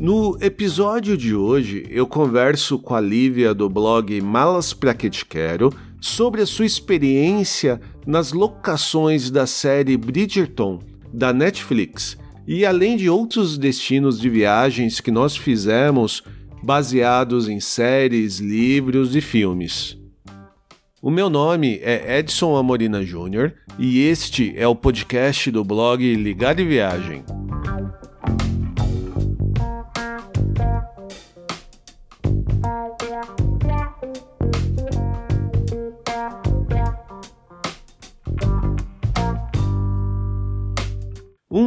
No episódio de hoje, eu converso com a Lívia do blog Malas Pra Que Te Quero sobre a sua experiência nas locações da série Bridgerton da Netflix e além de outros destinos de viagens que nós fizemos baseados em séries, livros e filmes. O meu nome é Edson Amorina Júnior e este é o podcast do blog Ligar e Viagem.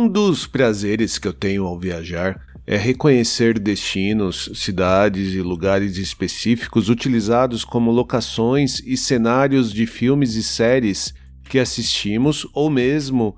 Um dos prazeres que eu tenho ao viajar é reconhecer destinos, cidades e lugares específicos utilizados como locações e cenários de filmes e séries que assistimos ou mesmo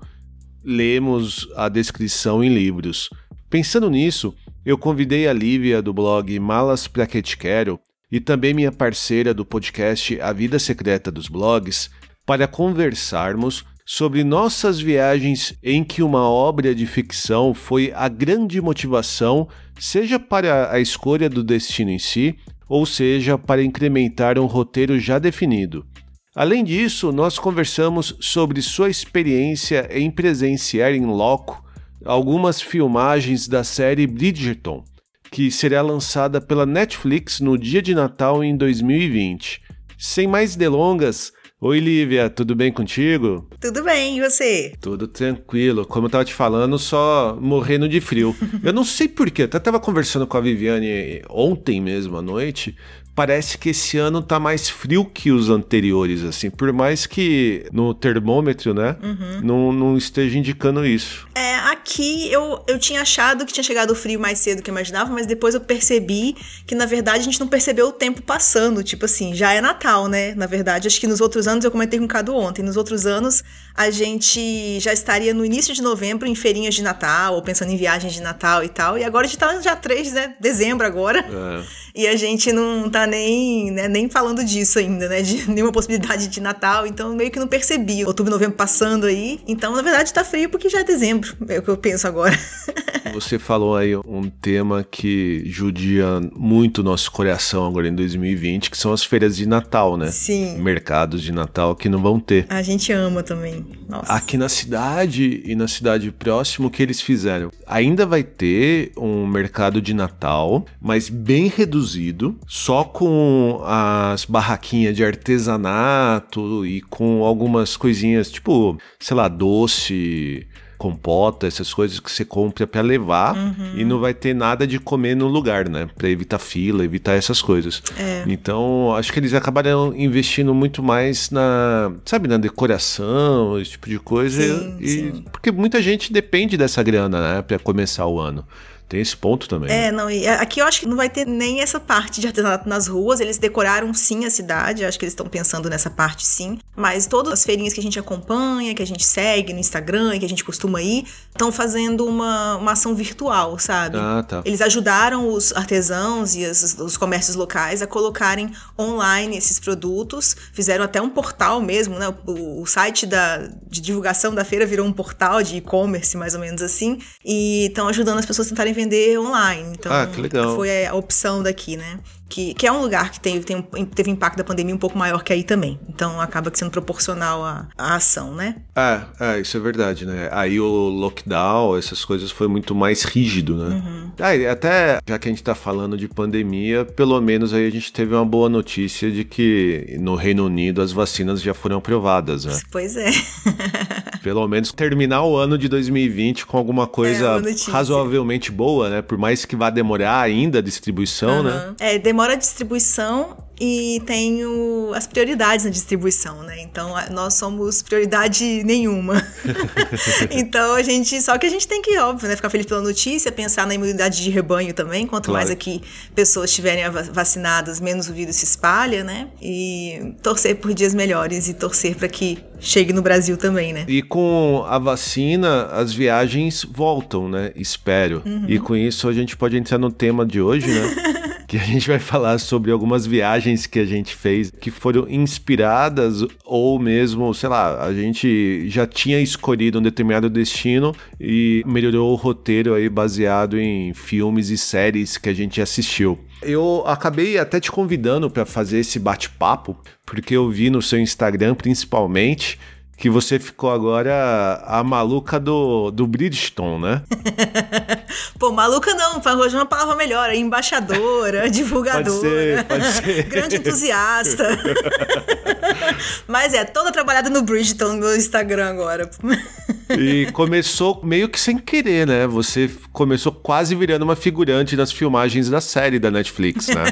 lemos a descrição em livros. Pensando nisso, eu convidei a Lívia do blog Malas Pra Que Te Quero e também minha parceira do podcast A Vida Secreta dos Blogs para conversarmos sobre nossas viagens em que uma obra de ficção foi a grande motivação, seja para a escolha do destino em si, ou seja para incrementar um roteiro já definido. Além disso, nós conversamos sobre sua experiência em presenciar em loco algumas filmagens da série Bridgerton, que será lançada pela Netflix no dia de Natal em 2020. Sem mais delongas, Oi, Lívia, tudo bem contigo? Tudo bem, e você? Tudo tranquilo. Como eu tava te falando, só morrendo de frio. eu não sei porquê, até tava conversando com a Viviane ontem mesmo à noite parece que esse ano tá mais frio que os anteriores, assim, por mais que no termômetro, né, uhum. não, não esteja indicando isso. É, aqui eu, eu tinha achado que tinha chegado o frio mais cedo que eu imaginava, mas depois eu percebi que, na verdade, a gente não percebeu o tempo passando, tipo assim, já é Natal, né, na verdade, acho que nos outros anos, eu comentei com o Cado ontem, nos outros anos a gente já estaria no início de novembro em feirinhas de Natal, ou pensando em viagens de Natal e tal, e agora a gente tá já 3 né, dezembro agora, é. e a gente não tá nem, né, nem falando disso ainda, né? De nenhuma possibilidade de Natal, então meio que não percebi. Outubro e novembro passando aí. Então, na verdade, tá frio porque já é dezembro. É o que eu penso agora. Você falou aí um tema que judia muito nosso coração agora em 2020, que são as feiras de Natal, né? Sim. Mercados de Natal que não vão ter. A gente ama também. Nossa. Aqui na cidade e na cidade próxima, o que eles fizeram? Ainda vai ter um mercado de Natal, mas bem reduzido, só com as barraquinhas de artesanato e com algumas coisinhas, tipo, sei lá, doce compota, essas coisas que você compra para levar uhum. e não vai ter nada de comer no lugar, né? Para evitar fila, evitar essas coisas. É. Então, acho que eles acabaram investindo muito mais na, sabe, na decoração, esse tipo de coisa. Sim, e, sim. Porque muita gente depende dessa grana, né, para começar o ano. Tem esse ponto também. É, não, e aqui eu acho que não vai ter nem essa parte de artesanato nas ruas. Eles decoraram sim a cidade, acho que eles estão pensando nessa parte sim. Mas todas as feirinhas que a gente acompanha, que a gente segue no Instagram e que a gente costuma ir, estão fazendo uma, uma ação virtual, sabe? Ah, tá. Eles ajudaram os artesãos e as, os comércios locais a colocarem online esses produtos, fizeram até um portal mesmo, né? O, o site da, de divulgação da feira virou um portal de e-commerce, mais ou menos assim, e estão ajudando as pessoas a tentarem vender online. Então, ah, que legal. foi a opção daqui, né? que, que é um lugar que teve, tem, teve impacto da pandemia um pouco maior que aí também. Então acaba sendo proporcional à, à ação, né? É, é, isso é verdade, né? Aí o lockdown, essas coisas foi muito mais rígido, né? Uhum. Ah, até já que a gente tá falando de pandemia, pelo menos aí a gente teve uma boa notícia de que no Reino Unido as vacinas já foram aprovadas, né? Pois é. pelo menos terminar o ano de 2020 com alguma coisa é, razoavelmente boa, né? Por mais que vá demorar ainda a distribuição, uhum. né? É, demora a distribuição e tenho as prioridades na distribuição, né? Então nós somos prioridade nenhuma. então a gente. Só que a gente tem que, óbvio, né? Ficar feliz pela notícia, pensar na imunidade de rebanho também. Quanto claro. mais aqui pessoas estiverem vacinadas, menos o vírus se espalha, né? E torcer por dias melhores e torcer para que chegue no Brasil também, né? E com a vacina, as viagens voltam, né? Espero. Uhum. E com isso a gente pode entrar no tema de hoje, né? que a gente vai falar sobre algumas viagens que a gente fez que foram inspiradas ou mesmo, sei lá, a gente já tinha escolhido um determinado destino e melhorou o roteiro aí baseado em filmes e séries que a gente assistiu. Eu acabei até te convidando para fazer esse bate-papo, porque eu vi no seu Instagram principalmente que você ficou agora a maluca do, do Bridgestone, né? Pô, maluca não, hoje é uma palavra melhor, é embaixadora, divulgadora, pode ser, pode ser. grande entusiasta. Mas é, toda trabalhada no Bridgestone no Instagram agora. E começou meio que sem querer, né? Você começou quase virando uma figurante nas filmagens da série da Netflix, né?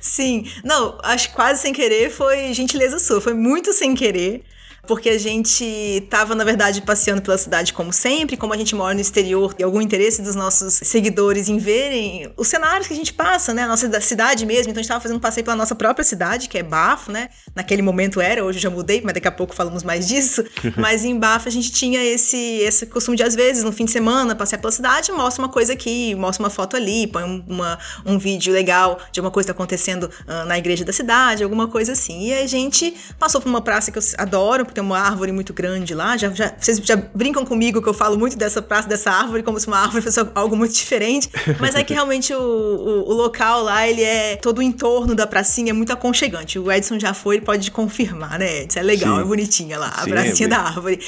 Sim. Não, acho que quase sem querer foi gentileza sua, foi muito sem querer porque a gente tava, na verdade, passeando pela cidade como sempre, como a gente mora no exterior, e algum interesse dos nossos seguidores em verem os cenários que a gente passa, né? A nossa cidade mesmo. Então a gente tava fazendo um passeio pela nossa própria cidade, que é Bafo, né? Naquele momento era, hoje eu já mudei, mas daqui a pouco falamos mais disso. mas em Bafo a gente tinha esse, esse costume de, às vezes, no fim de semana, passear pela cidade, mostra uma coisa aqui, mostra uma foto ali, põe uma, um vídeo legal de alguma coisa acontecendo uh, na igreja da cidade, alguma coisa assim. E a gente passou por uma praça que eu adoro, tem uma árvore muito grande lá. Já, já, vocês já brincam comigo que eu falo muito dessa praça, dessa árvore, como se uma árvore fosse algo muito diferente. Mas é que realmente o, o, o local lá, ele é todo o entorno da pracinha é muito aconchegante. O Edson já foi, ele pode confirmar, né, Edson? É legal, Sim. é bonitinha lá, a Sim, pracinha é da árvore.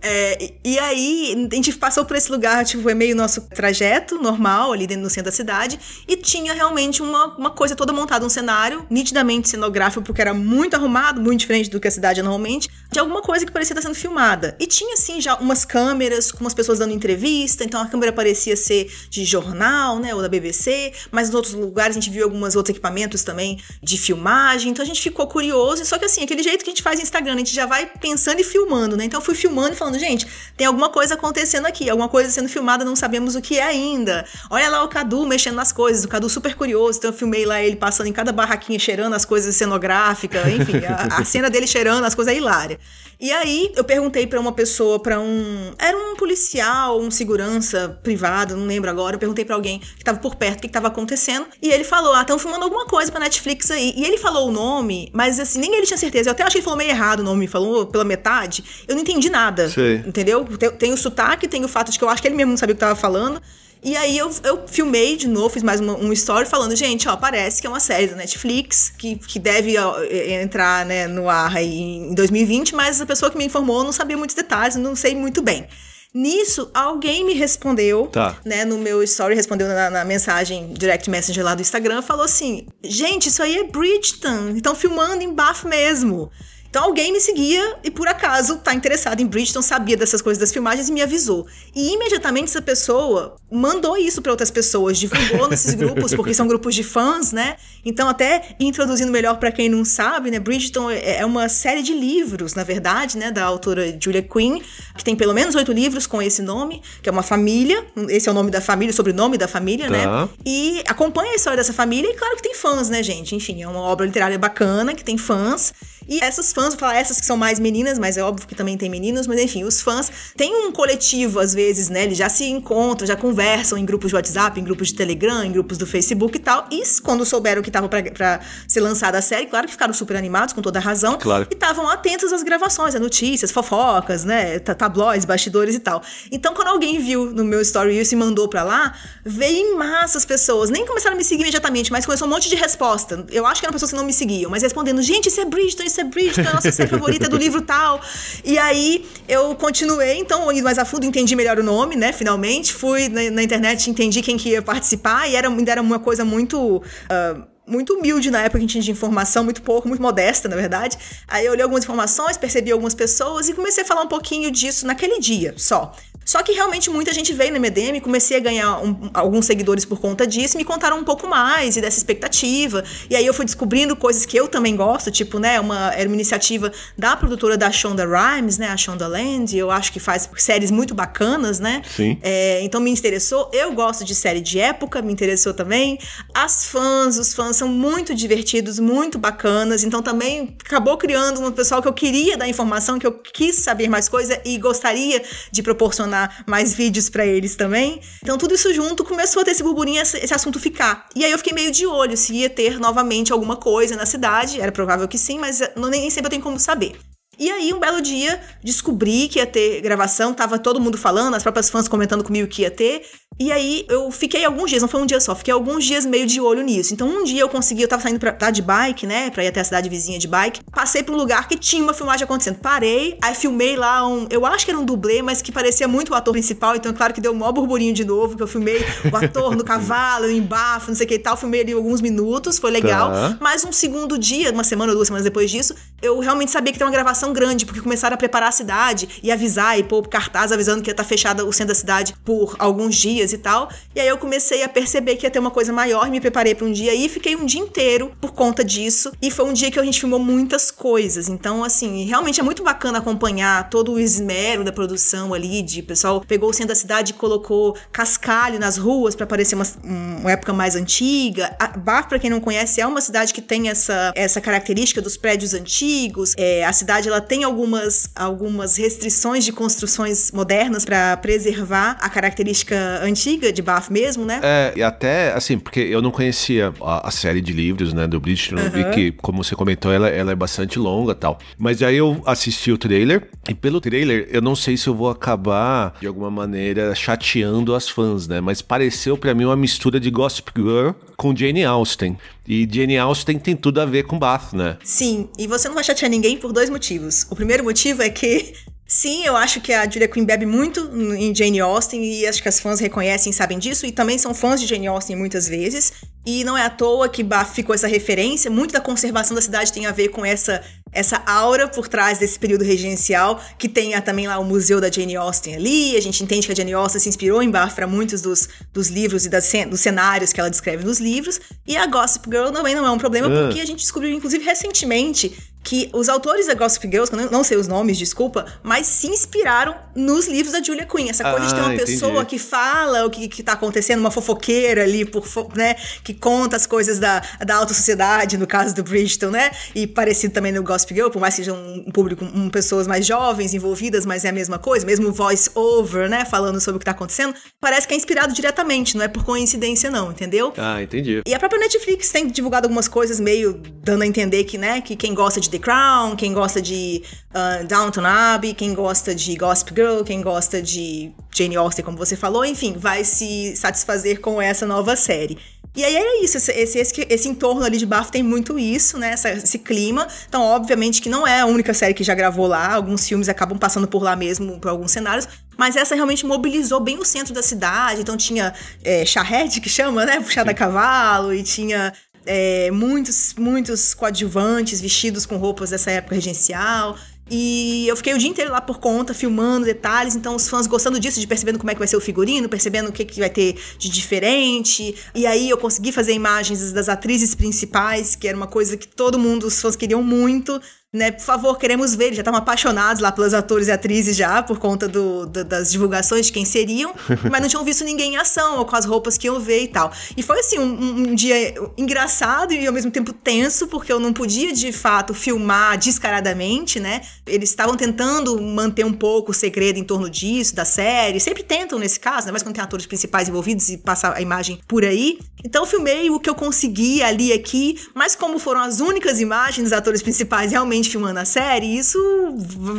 é, e aí, a gente passou por esse lugar, tipo, é meio nosso trajeto normal, ali dentro do centro da cidade, e tinha realmente uma, uma coisa toda montada, um cenário nitidamente cenográfico, porque era muito arrumado, muito diferente do que a cidade é normalmente, de alguma coisa que parecia estar sendo filmada. E tinha, assim, já umas câmeras com umas pessoas dando entrevista, então a câmera parecia ser de jornal, né, ou da BBC, mas em outros lugares a gente viu alguns outros equipamentos também de filmagem, então a gente ficou curioso, só que assim, aquele jeito que a gente faz no Instagram, a gente já vai pensando e filmando, né? Então eu fui filmando e falando, gente, tem alguma coisa acontecendo aqui, alguma coisa sendo filmada, não sabemos o que é ainda. Olha lá o Cadu mexendo nas coisas, o Cadu super curioso, então eu filmei lá ele passando em cada barraquinha cheirando as coisas cenográficas, enfim, a, a cena dele cheirando as coisas é hilária. E aí eu perguntei para uma pessoa, para um. Era um policial, um segurança privado, não lembro agora. Eu perguntei para alguém que tava por perto o que, que tava acontecendo. E ele falou: Ah, estão filmando alguma coisa pra Netflix aí. E ele falou o nome, mas assim, nem ele tinha certeza. Eu até achei que ele falou meio errado o nome, falou pela metade. Eu não entendi nada. Sei. Entendeu? Tem, tem o sotaque, tem o fato de que eu acho que ele mesmo não sabia o que tava falando. E aí eu, eu filmei de novo, fiz mais uma, um story falando, gente, ó, parece que é uma série da Netflix que, que deve ó, entrar né, no ar aí em 2020, mas a pessoa que me informou não sabia muitos detalhes, não sei muito bem. Nisso, alguém me respondeu, tá. né, no meu story, respondeu na, na, mensagem direct messenger lá do Instagram, falou assim: gente, isso aí é Bridgeton, estão filmando em Bath mesmo. Então alguém me seguia e por acaso tá interessado em Bridgeton, sabia dessas coisas das filmagens e me avisou. E imediatamente essa pessoa mandou isso para outras pessoas, divulgou nesses grupos, porque são grupos de fãs, né? Então até introduzindo melhor para quem não sabe, né, Bridgeton é, é uma série de livros, na verdade, né, da autora Julia Quinn, que tem pelo menos oito livros com esse nome, que é uma família, esse é o nome da família, o sobrenome da família, né? tá. né? E acompanha a história dessa família e claro que tem fãs, né, gente? Enfim, é uma obra literária bacana que tem fãs. E essas fãs, vou falar essas que são mais meninas, mas é óbvio que também tem meninos, mas enfim, os fãs têm um coletivo às vezes, né? Eles já se encontram, já conversam em grupos de WhatsApp, em grupos de Telegram, em grupos do Facebook e tal. E quando souberam que estava para ser lançada a série, claro que ficaram super animados, com toda a razão. Claro. E estavam atentos às gravações, a notícias, fofocas, né? Tabloides, bastidores e tal. Então, quando alguém viu no meu story isso e mandou para lá, veio em massa as pessoas. Nem começaram a me seguir imediatamente, mas começou um monte de resposta. Eu acho que eram pessoas que não me seguiam, mas respondendo: gente, isso é Bridgeton, é Bridgeton, a nossa série favorita é do livro tal. E aí eu continuei, então, indo mais a fundo, entendi melhor o nome, né? Finalmente. Fui na, na internet, entendi quem que ia participar, e era, ainda era uma coisa muito. Uh, muito humilde na época que a gente tinha de informação, muito pouco, muito modesta, na verdade. Aí eu olhei algumas informações, percebi algumas pessoas e comecei a falar um pouquinho disso naquele dia só. Só que realmente muita gente veio no MDM, comecei a ganhar um, alguns seguidores por conta disso, me contaram um pouco mais e dessa expectativa. E aí eu fui descobrindo coisas que eu também gosto, tipo, né, uma, era uma iniciativa da produtora da Shonda Rhimes, né, a Shonda Land, eu acho que faz séries muito bacanas, né? Sim. É, então me interessou. Eu gosto de série de época, me interessou também. As fãs, os fãs são muito divertidos, muito bacanas, então também acabou criando um pessoal que eu queria dar informação, que eu quis saber mais coisa e gostaria de proporcionar mais vídeos para eles também. Então tudo isso junto começou a ter esse burburinho, esse, assunto ficar. E aí eu fiquei meio de olho se ia ter novamente alguma coisa na cidade. Era provável que sim, mas não, nem sempre eu tenho como saber. E aí, um belo dia, descobri que ia ter gravação, tava todo mundo falando, as próprias fãs comentando comigo que ia ter. E aí eu fiquei alguns dias, não foi um dia só, fiquei alguns dias meio de olho nisso. Então um dia eu consegui, eu tava saindo pra, tá de bike, né, pra ir até a cidade vizinha de bike. Passei pra um lugar que tinha uma filmagem acontecendo. Parei, aí filmei lá um, eu acho que era um dublê, mas que parecia muito o ator principal, então é claro que deu um maior burburinho de novo, que eu filmei o ator no cavalo, em bafo, não sei o que e tal. Filmei ali alguns minutos, foi legal. Tá. Mas um segundo dia, uma semana ou duas semanas depois disso, eu realmente sabia que tem uma gravação grande, porque começaram a preparar a cidade e avisar e pôr cartaz avisando que ia estar tá fechada o centro da cidade por alguns dias e tal. E aí eu comecei a perceber que ia ter uma coisa maior, me preparei para um dia e fiquei um dia inteiro por conta disso. E foi um dia que a gente filmou muitas coisas. Então, assim, realmente é muito bacana acompanhar todo o esmero da produção ali, de pessoal pegou o centro da cidade e colocou cascalho nas ruas para parecer uma, uma, época mais antiga. A Baf, para quem não conhece, é uma cidade que tem essa, essa característica dos prédios antigos. É, a cidade ela tem algumas, algumas restrições de construções modernas para preservar a característica antiga de Bath mesmo, né? É, e até, assim, porque eu não conhecia a, a série de livros, né, do Bridgerton, uhum. e que, como você comentou, ela, ela é bastante longa tal. Mas aí eu assisti o trailer, e pelo trailer, eu não sei se eu vou acabar, de alguma maneira, chateando as fãs, né? Mas pareceu para mim uma mistura de Gossip Girl com Jane Austen. E Jane Austen tem tudo a ver com Bath, né? Sim, e você não vai chatear ninguém por dois motivos. O primeiro motivo é que Sim, eu acho que a Julia Quinn bebe muito em Jane Austen e acho que as fãs reconhecem e sabem disso e também são fãs de Jane Austen muitas vezes. E não é à toa que ficou essa referência. Muito da conservação da cidade tem a ver com essa essa aura por trás desse período regencial, que tem também lá o museu da Jane Austen ali. A gente entende que a Jane Austen se inspirou em Bath para muitos dos, dos livros e das, dos cenários que ela descreve nos livros. E a Gossip Girl também não é um problema, uh. porque a gente descobriu, inclusive, recentemente que os autores da Gossip Girls, que eu não sei os nomes, desculpa, mas se inspiraram nos livros da Julia Quinn. Essa coisa ah, de ter uma entendi. pessoa que fala o que, que tá acontecendo, uma fofoqueira ali, por, né, que conta as coisas da, da alta sociedade, no caso do Bridgeton, né? E parecido também no Gossip Girl, por mais que seja um, público, um, pessoas mais jovens envolvidas, mas é a mesma coisa, mesmo voice over, né, falando sobre o que tá acontecendo, parece que é inspirado diretamente, não é por coincidência não, entendeu? Ah, entendi. E a própria Netflix tem divulgado algumas coisas meio dando a entender que, né, que quem gosta de The Crown, quem gosta de uh, Downton Abbey, quem gosta de Gossip Girl, quem gosta de Jane Austen, como você falou, enfim, vai se satisfazer com essa nova série. E aí é isso, esse, esse, esse, esse entorno ali de Bafo tem muito isso, né? Essa, esse clima. Então, obviamente que não é a única série que já gravou lá. Alguns filmes acabam passando por lá mesmo, por alguns cenários. Mas essa realmente mobilizou bem o centro da cidade. Então tinha é, charrete, que chama, né? Puxada a cavalo. E tinha é, muitos, muitos coadjuvantes vestidos com roupas dessa época regencial. E eu fiquei o dia inteiro lá por conta, filmando detalhes, então os fãs gostando disso, de percebendo como é que vai ser o figurino, percebendo o que, que vai ter de diferente. E aí eu consegui fazer imagens das atrizes principais, que era uma coisa que todo mundo, os fãs queriam muito né? Por favor, queremos ver. Eles já estavam apaixonados lá pelos atores e atrizes já, por conta do, do, das divulgações de quem seriam, mas não tinham visto ninguém em ação, ou com as roupas que iam ver e tal. E foi assim, um, um dia engraçado e ao mesmo tempo tenso, porque eu não podia de fato filmar descaradamente, né? Eles estavam tentando manter um pouco o segredo em torno disso, da série. Sempre tentam nesse caso, né? Mas quando tem atores principais envolvidos e passar a imagem por aí. Então eu filmei o que eu consegui ali aqui, mas como foram as únicas imagens dos atores principais realmente gente filmando a série, isso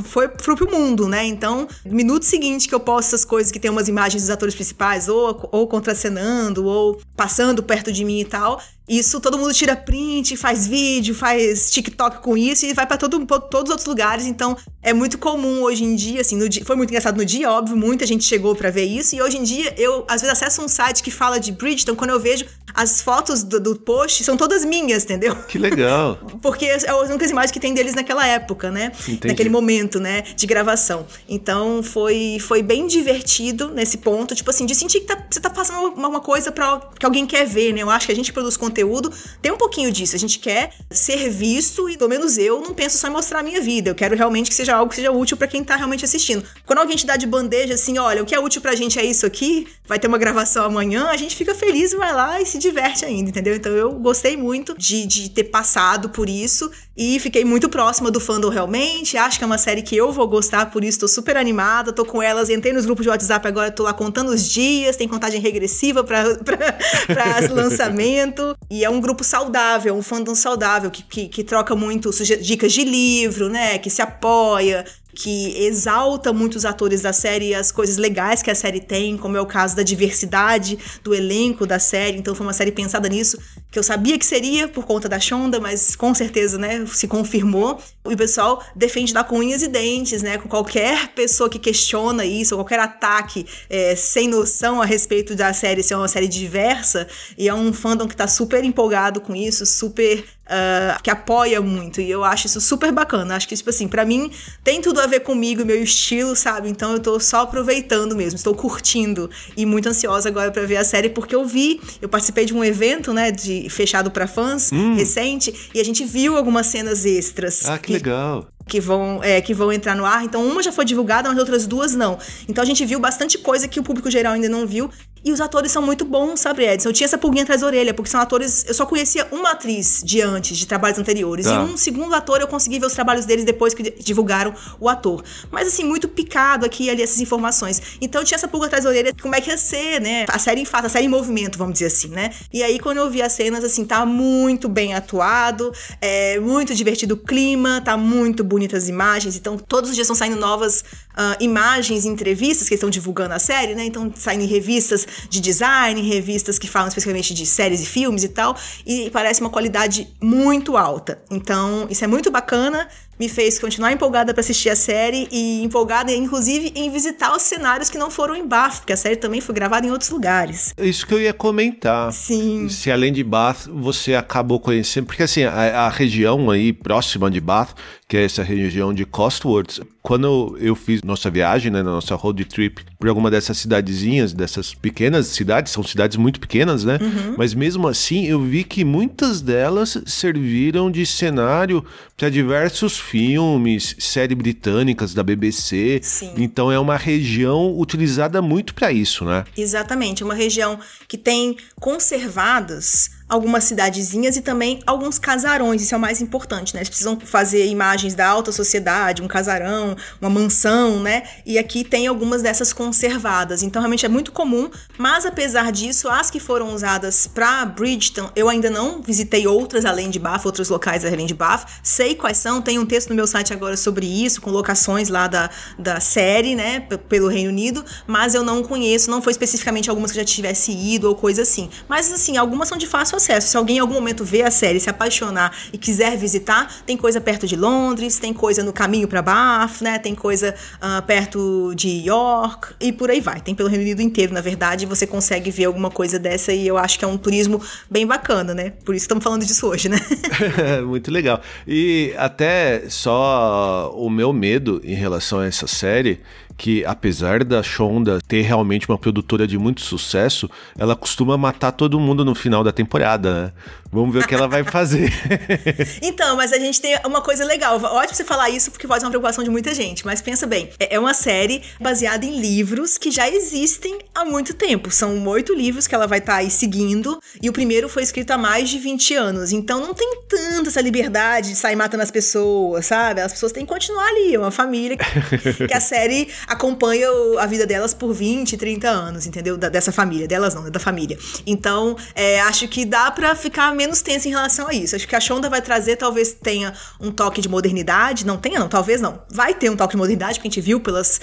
foi pro mundo, né? Então, no minuto seguinte que eu posto essas coisas que tem umas imagens dos atores principais, ou, ou contracenando, ou passando perto de mim e tal, isso todo mundo tira print, faz vídeo, faz TikTok com isso e vai para todo, todos os outros lugares. Então é muito comum hoje em dia, assim, dia, foi muito engraçado no dia, óbvio, muita gente chegou para ver isso. E hoje em dia eu às vezes acesso um site que fala de Bridgeton, quando eu vejo as fotos do, do post são todas minhas, entendeu? Que legal. Porque é as únicas imagens que tem deles naquela época, né? Entendi. Naquele momento, né, de gravação. Então foi foi bem divertido nesse ponto, tipo assim, de sentir que tá, você tá fazendo uma, uma coisa para que alguém quer ver, né? Eu acho que a gente produz conteúdo conteúdo tem um pouquinho disso. A gente quer ser visto e, pelo menos eu, não penso só em mostrar a minha vida. Eu quero realmente que seja algo que seja útil para quem tá realmente assistindo. Quando alguém te dá de bandeja assim, olha, o que é útil pra gente é isso aqui, vai ter uma gravação amanhã, a gente fica feliz e vai lá e se diverte ainda, entendeu? Então eu gostei muito de, de ter passado por isso e fiquei muito próxima do fandom realmente. Acho que é uma série que eu vou gostar, por isso tô super animada. Tô com elas, entrei nos grupos de WhatsApp agora, tô lá contando os dias, tem contagem regressiva para lançamento. E é um grupo saudável, um fandom saudável, que, que, que troca muito dicas de livro, né? Que se apoia, que exalta muito os atores da série e as coisas legais que a série tem, como é o caso da diversidade do elenco da série. Então foi uma série pensada nisso, que eu sabia que seria por conta da Shonda, mas com certeza, né, se confirmou. E o pessoal defende dar com unhas e dentes, né, com qualquer pessoa que questiona isso, qualquer ataque é, sem noção a respeito da série ser uma série diversa. E é um fandom que tá super empolgado com isso, super Uh, que apoia muito. E eu acho isso super bacana. Acho que, tipo assim, para mim tem tudo a ver comigo, meu estilo, sabe? Então eu tô só aproveitando mesmo, estou curtindo e muito ansiosa agora para ver a série, porque eu vi, eu participei de um evento, né, de fechado para fãs hum. recente, e a gente viu algumas cenas extras. Ah, que, que legal que vão, é, que vão entrar no ar. Então, uma já foi divulgada, mas outras duas não. Então, a gente viu bastante coisa que o público geral ainda não viu. E os atores são muito bons, sabe, Edson? Eu tinha essa pulguinha atrás da orelha, porque são atores. Eu só conhecia uma atriz de antes, de trabalhos anteriores. Tá. E um segundo ator eu consegui ver os trabalhos deles depois que divulgaram o ator. Mas, assim, muito picado aqui e ali essas informações. Então eu tinha essa pulga atrás da orelha, como é que ia ser, né? A série em fato, a série em movimento, vamos dizer assim, né? E aí, quando eu vi as cenas, assim, tá muito bem atuado, é muito divertido o clima, tá muito bonitas as imagens. Então, todos os dias estão saindo novas uh, imagens entrevistas que estão divulgando a série, né? Então, saindo em revistas de design, revistas que falam especificamente de séries e filmes e tal, e parece uma qualidade muito alta. Então, isso é muito bacana me fez continuar empolgada para assistir a série e empolgada, inclusive, em visitar os cenários que não foram em Bath, porque a série também foi gravada em outros lugares. Isso que eu ia comentar. Sim. Se além de Bath você acabou conhecendo, porque assim, a, a região aí próxima de Bath, que é essa região de Costworth, quando eu fiz nossa viagem, né, na nossa road trip, por alguma dessas cidadezinhas, dessas pequenas cidades, são cidades muito pequenas, né? Uhum. Mas mesmo assim, eu vi que muitas delas serviram de cenário para diversos filmes, séries britânicas da BBC. Sim. Então é uma região utilizada muito para isso, né? Exatamente, uma região que tem conservadas algumas cidadezinhas e também alguns casarões, isso é o mais importante, né? Eles precisam fazer imagens da alta sociedade, um casarão, uma mansão, né? E aqui tem algumas dessas conservadas. Então realmente é muito comum, mas apesar disso, as que foram usadas para Bridgeton, eu ainda não visitei outras além de Bath, outros locais além de Bath. Sei quais são, tem um texto no meu site agora sobre isso, com locações lá da, da série, né, pelo Reino Unido, mas eu não conheço, não foi especificamente algumas que já tivesse ido ou coisa assim. Mas assim, algumas são de fácil acesso. Se alguém em algum momento ver a série, se apaixonar e quiser visitar, tem coisa perto de Londres, tem coisa no caminho para Bath, né? Tem coisa uh, perto de York e por aí vai. Tem pelo Reino Unido inteiro, na verdade, você consegue ver alguma coisa dessa e eu acho que é um turismo bem bacana, né? Por isso estamos falando disso hoje, né? Muito legal. E até só o meu medo em relação a essa série que apesar da Shonda ter realmente uma produtora de muito sucesso, ela costuma matar todo mundo no final da temporada, né? Vamos ver o que ela vai fazer. então, mas a gente tem uma coisa legal. Ótimo você falar isso, porque pode ser uma preocupação de muita gente. Mas pensa bem, é, é uma série baseada em livros que já existem há muito tempo. São oito livros que ela vai estar tá aí seguindo. E o primeiro foi escrito há mais de 20 anos. Então não tem tanta essa liberdade de sair matando as pessoas, sabe? As pessoas têm que continuar ali. É uma família que, que a série acompanha a vida delas por 20, 30 anos, entendeu? Da, dessa família. Delas não, da família. Então, é, acho que dá para ficar menos tensa em relação a isso. Acho que a Shonda vai trazer, talvez tenha um toque de modernidade. Não tenha, não, talvez não. Vai ter um toque de modernidade, porque a gente viu pelas,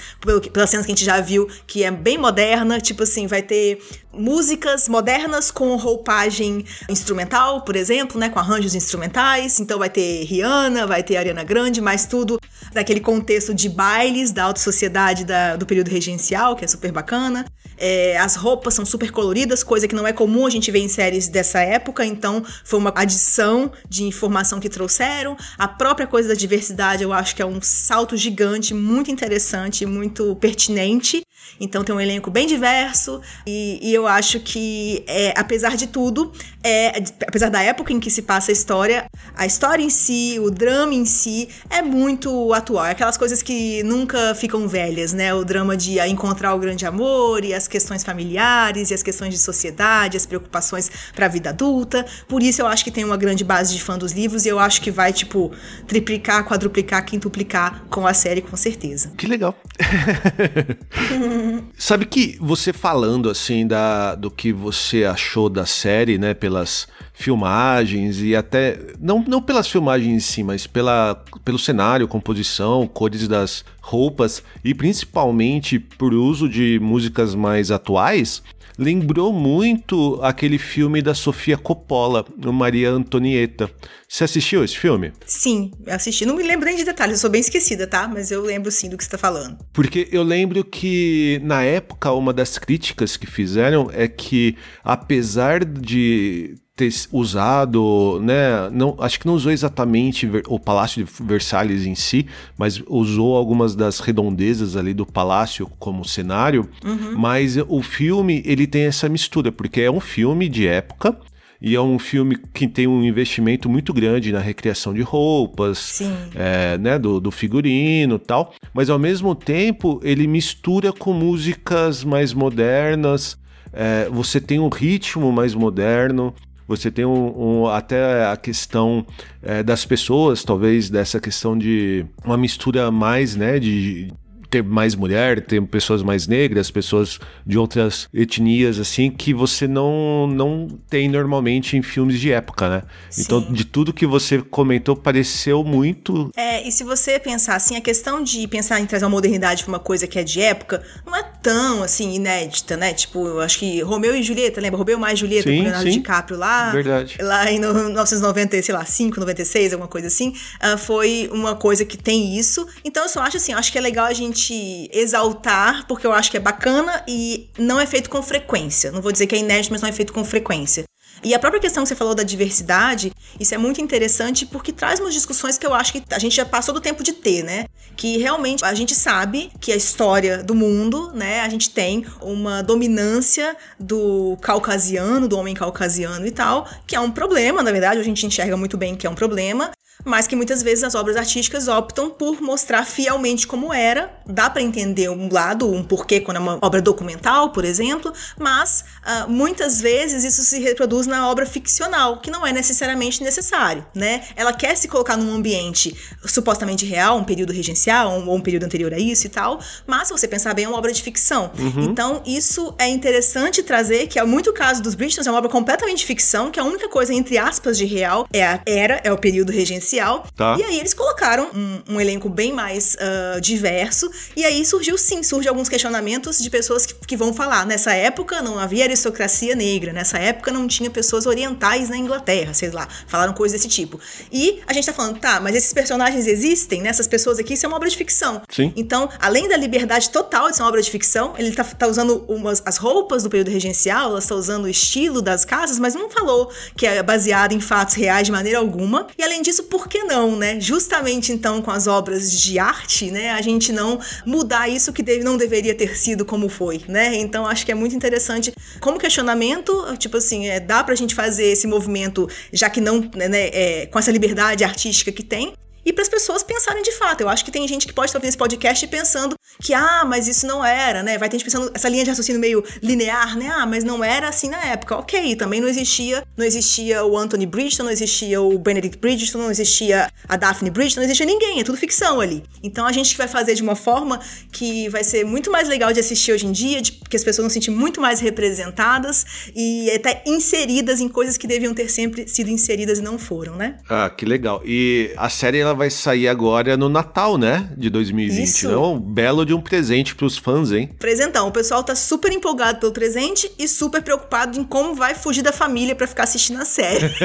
pelas cenas que a gente já viu, que é bem moderna. Tipo assim, vai ter músicas modernas com roupagem instrumental, por exemplo, né? Com arranjos instrumentais. Então vai ter Rihanna, vai ter Ariana Grande, mas tudo daquele contexto de bailes da alta sociedade da, do período regencial, que é super bacana. É, as roupas são super coloridas, coisa que não é comum a gente ver em séries dessa época, então foi uma adição de informação que trouxeram. A própria coisa da diversidade, eu acho que é um salto gigante, muito interessante, muito pertinente. Então tem um elenco bem diverso e, e eu acho que, é, apesar de tudo, é, apesar da época em que se passa a história, a história em si, o drama em si, é muito atual. É aquelas coisas que nunca ficam velhas, né? O drama de encontrar o grande amor e as questões familiares e as questões de sociedade, as preocupações para a vida adulta. Por isso eu acho que tem uma grande base de fã dos livros e eu acho que vai, tipo, triplicar, quadruplicar, quintuplicar com a série, com certeza. Que legal. Sabe que você falando assim da, do que você achou da série, né, pelas filmagens e até não, não pelas filmagens em si, mas pela, pelo cenário, composição, cores das roupas e principalmente por uso de músicas mais atuais, lembrou muito aquele filme da Sofia Coppola, o Maria Antonieta. Você assistiu esse filme? Sim, assisti. Não me lembro nem de detalhes, eu sou bem esquecida, tá? Mas eu lembro sim do que você tá falando. Porque eu lembro que, na época, uma das críticas que fizeram é que, apesar de ter usado, né? Não, acho que não usou exatamente o Palácio de Versalhes em si, mas usou algumas das redondezas ali do palácio como cenário. Uhum. Mas o filme ele tem essa mistura, porque é um filme de época. E é um filme que tem um investimento muito grande na recriação de roupas, é, né, do, do figurino tal. Mas ao mesmo tempo ele mistura com músicas mais modernas. É, você tem um ritmo mais moderno. Você tem um, um até a questão é, das pessoas, talvez dessa questão de uma mistura mais, né, de ter mais mulher, ter pessoas mais negras, pessoas de outras etnias, assim, que você não, não tem normalmente em filmes de época, né? Sim. Então, de tudo que você comentou, pareceu muito. É, e se você pensar assim, a questão de pensar em trazer uma modernidade pra uma coisa que é de época, não é tão, assim, inédita, né? Tipo, eu acho que Romeu e Julieta, lembra? Romeu mais Julieta, sim, com Leonardo sim. DiCaprio lá. Verdade. Lá em 1990, sei lá, 5, 96, alguma coisa assim. Uh, foi uma coisa que tem isso. Então, eu só acho assim, eu acho que é legal a gente gente exaltar, porque eu acho que é bacana e não é feito com frequência. Não vou dizer que é inédito, mas não é feito com frequência. E a própria questão que você falou da diversidade, isso é muito interessante porque traz umas discussões que eu acho que a gente já passou do tempo de ter, né? Que realmente a gente sabe que a história do mundo, né? A gente tem uma dominância do caucasiano, do homem caucasiano e tal, que é um problema, na verdade, a gente enxerga muito bem que é um problema, mas que muitas vezes as obras artísticas optam por mostrar fielmente como era. Dá para entender um lado, um porquê quando é uma obra documental, por exemplo, mas uh, muitas vezes isso se reproduz na obra ficcional, que não é necessariamente necessário, né? Ela quer se colocar num ambiente supostamente real, um período regencial ou um, um período anterior a isso e tal, mas se você pensar bem, é uma obra de ficção. Uhum. Então, isso é interessante trazer, que é muito o caso dos Bridgerton, é uma obra completamente de ficção, que a única coisa, entre aspas, de real é a era, é o período regencial Tá. E aí eles colocaram um, um elenco bem mais uh, diverso. E aí surgiu sim, surge alguns questionamentos de pessoas que, que vão falar. Nessa época não havia aristocracia negra, nessa época não tinha pessoas orientais na Inglaterra, sei lá. Falaram coisas desse tipo. E a gente tá falando, tá, mas esses personagens existem, nessas né? pessoas aqui, isso é uma obra de ficção. Sim. Então, além da liberdade total de ser uma obra de ficção, ele tá, tá usando umas, as roupas do período regencial, ela está usando o estilo das casas, mas não falou que é baseado em fatos reais de maneira alguma. E além disso, por por que não, né? Justamente então com as obras de arte, né? A gente não mudar isso que deve, não deveria ter sido como foi, né? Então acho que é muito interessante como questionamento, tipo assim, é, dá pra gente fazer esse movimento, já que não, né, é, com essa liberdade artística que tem, e para as pessoas pensarem de fato. Eu acho que tem gente que pode estar ouvindo esse podcast pensando que, ah, mas isso não era, né? Vai ter gente pensando essa linha de raciocínio meio linear, né? Ah, mas não era assim na época. Ok, também não existia, não existia o Anthony Bridgeton, não existia o Benedict Bridgeton, não existia a Daphne Bridgeton, não existia ninguém, é tudo ficção ali. Então a gente vai fazer de uma forma que vai ser muito mais legal de assistir hoje em dia, de, que as pessoas vão se sentir muito mais representadas e até inseridas em coisas que deviam ter sempre sido inseridas e não foram, né? Ah, que legal. E a série ela ela vai sair agora no Natal, né? De 2020. Isso. Então, belo de um presente pros fãs, hein? Presentão. O pessoal tá super empolgado pelo presente e super preocupado em como vai fugir da família para ficar assistindo a série.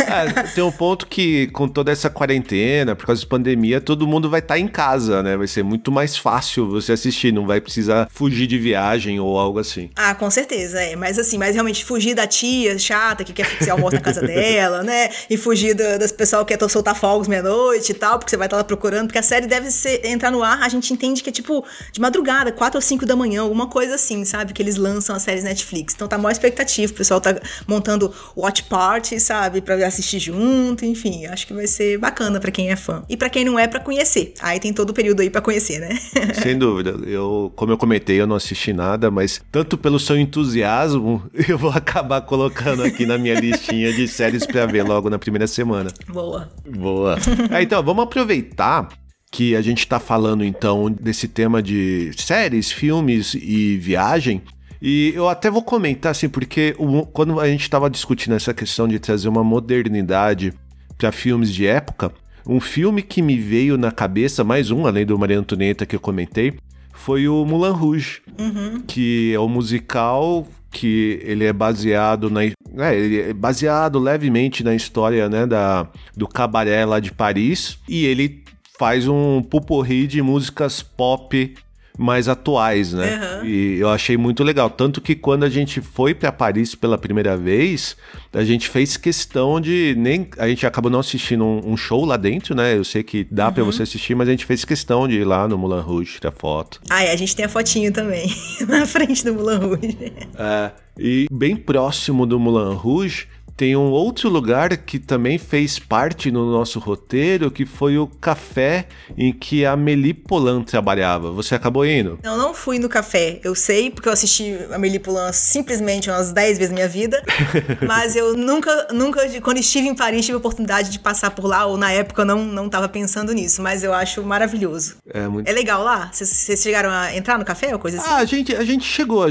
é, tem um ponto que, com toda essa quarentena, por causa da pandemia, todo mundo vai estar tá em casa, né? Vai ser muito mais fácil você assistir, não vai precisar fugir de viagem ou algo assim. Ah, com certeza, é. Mas assim, mas realmente fugir da tia chata que quer fazer almoço na casa dela, né? E fugir do, das pessoal que quer soltar fogos meia-noite e tal, porque você vai estar lá procurando, porque a série deve ser, entrar no ar, a gente entende que é tipo de madrugada, 4 ou 5 da manhã, alguma coisa assim, sabe? Que eles lançam as séries Netflix. Então tá maior expectativa, o pessoal tá montando watch party, sabe? Pra assistir junto, enfim, acho que vai ser bacana para quem é fã. E para quem não é, para conhecer. Aí tem todo o período aí para conhecer, né? Sem dúvida. Eu, como eu comentei, eu não assisti nada, mas tanto pelo seu entusiasmo, eu vou acabar colocando aqui na minha listinha de séries para ver logo na primeira semana. Boa. Boa. É, então, vamos aproveitar que a gente está falando então desse tema de séries, filmes e viagem. E eu até vou comentar assim, porque quando a gente estava discutindo essa questão de trazer uma modernidade para filmes de época, um filme que me veio na cabeça, mais um, além do Maria Antonieta que eu comentei, foi o Moulin Rouge, uhum. que é o um musical que ele é baseado na é, ele é baseado levemente na história né, da, do cabaré lá de Paris. E ele faz um pupurri de músicas pop mais atuais, né? Uhum. E eu achei muito legal. Tanto que quando a gente foi para Paris pela primeira vez, a gente fez questão de nem. A gente acabou não assistindo um, um show lá dentro, né? Eu sei que dá uhum. para você assistir, mas a gente fez questão de ir lá no Moulin Rouge, tirar foto. Ah, a gente tem a fotinho também, na frente do Moulin Rouge. É. E bem próximo do Moulin Rouge tem um outro lugar que também fez parte no nosso roteiro, que foi o café em que a Meli Polan trabalhava. Você acabou indo? Não, não fui no café. Eu sei, porque eu assisti a Meli Polan simplesmente umas 10 vezes na minha vida. mas eu nunca, nunca, quando estive em Paris, tive a oportunidade de passar por lá, ou na época eu não, não tava pensando nisso. Mas eu acho maravilhoso. É, muito... é legal lá? Vocês chegaram a entrar no café ou coisa assim? Ah, a gente, a gente chegou. A,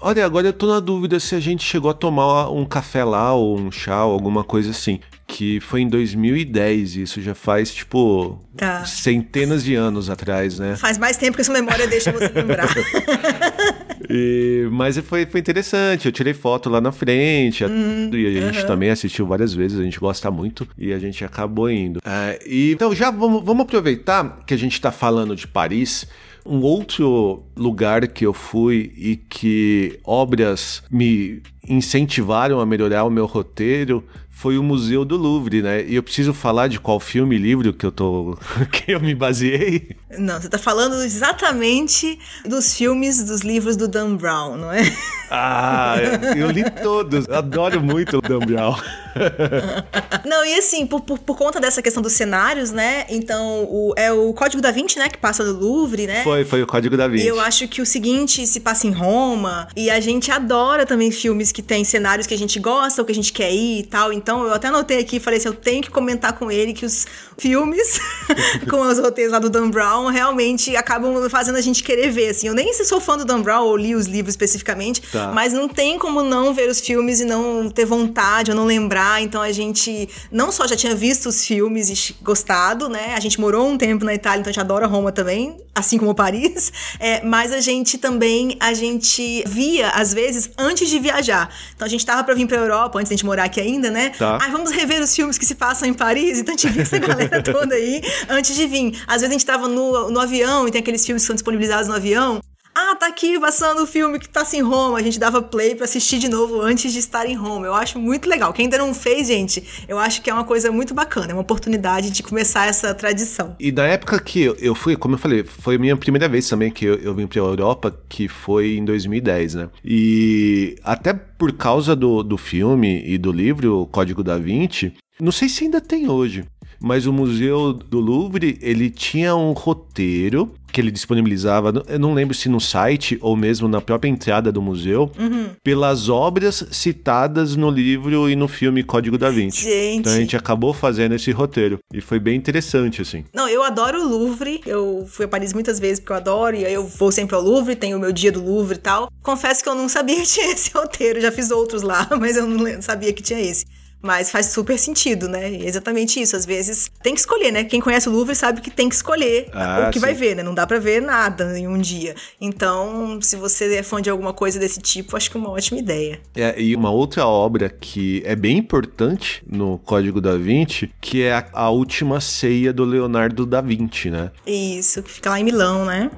olha, agora eu tô na dúvida se a gente chegou a tomar um café lá ou um chá, alguma coisa assim. Que foi em 2010, isso já faz, tipo, tá. centenas de anos atrás, né? Faz mais tempo que sua memória deixa você lembrar. e, mas foi, foi interessante, eu tirei foto lá na frente, hum, e a gente também assistiu várias vezes, a gente gosta muito, e a gente acabou indo. É, e, então, já vamos, vamos aproveitar que a gente está falando de Paris. Um outro lugar que eu fui e que obras me incentivaram a melhorar o meu roteiro foi o Museu do Louvre, né? E eu preciso falar de qual filme e livro que eu tô que eu me baseei. Não, você tá falando exatamente dos filmes dos livros do Dan Brown, não é? Ah, eu li todos. Adoro muito o Dan Brown. Não, e assim, por, por, por, conta dessa questão dos cenários, né? Então, o, é o Código da Vinci, né? Que passa do Louvre, né? Foi, foi o Código da Vinci. E eu acho que o seguinte se passa em Roma. E a gente adora também filmes que tem cenários que a gente gosta ou que a gente quer ir e tal. Então, eu até anotei aqui e falei assim: eu tenho que comentar com ele que os filmes com os roteiros lá do Dan Brown realmente acabam fazendo a gente querer ver. Assim, eu nem se sou fã do Dan Brown ou li os livros especificamente, tá. mas não tem como não ver os filmes e não ter vontade ou não lembrar então a gente não só já tinha visto os filmes e gostado, né? A gente morou um tempo na Itália, então a gente adora Roma também, assim como Paris. É, mas a gente também, a gente via, às vezes, antes de viajar. Então a gente tava pra vir pra Europa, antes de a gente morar aqui ainda, né? Tá. Ai, vamos rever os filmes que se passam em Paris. Então a gente via essa galera toda aí antes de vir. Às vezes a gente tava no, no avião e tem aqueles filmes que são disponibilizados no avião. Ah, tá aqui passando o filme que tá em Roma. A gente dava play para assistir de novo antes de estar em Roma. Eu acho muito legal. Quem ainda não fez, gente, eu acho que é uma coisa muito bacana. É uma oportunidade de começar essa tradição. E na época que eu fui, como eu falei, foi a minha primeira vez também que eu, eu vim pra Europa, que foi em 2010, né? E até por causa do, do filme e do livro Código da Vinci, não sei se ainda tem hoje, mas o Museu do Louvre, ele tinha um roteiro que ele disponibilizava, eu não lembro se no site ou mesmo na própria entrada do museu, uhum. pelas obras citadas no livro e no filme Código da Vinci. Gente. Então a gente acabou fazendo esse roteiro e foi bem interessante assim. Não, eu adoro o Louvre. Eu fui a Paris muitas vezes porque eu adoro e aí eu vou sempre ao Louvre, tenho o meu dia do Louvre e tal. Confesso que eu não sabia que tinha esse roteiro, já fiz outros lá, mas eu não sabia que tinha esse. Mas faz super sentido, né? É exatamente isso. Às vezes tem que escolher, né? Quem conhece o Louvre sabe que tem que escolher ah, o que sim. vai ver, né? Não dá para ver nada em um dia. Então, se você é fã de alguma coisa desse tipo, acho que é uma ótima ideia. É, e uma outra obra que é bem importante no Código da Vinci, que é a, a última ceia do Leonardo da Vinci, né? Isso, que fica lá em Milão, né?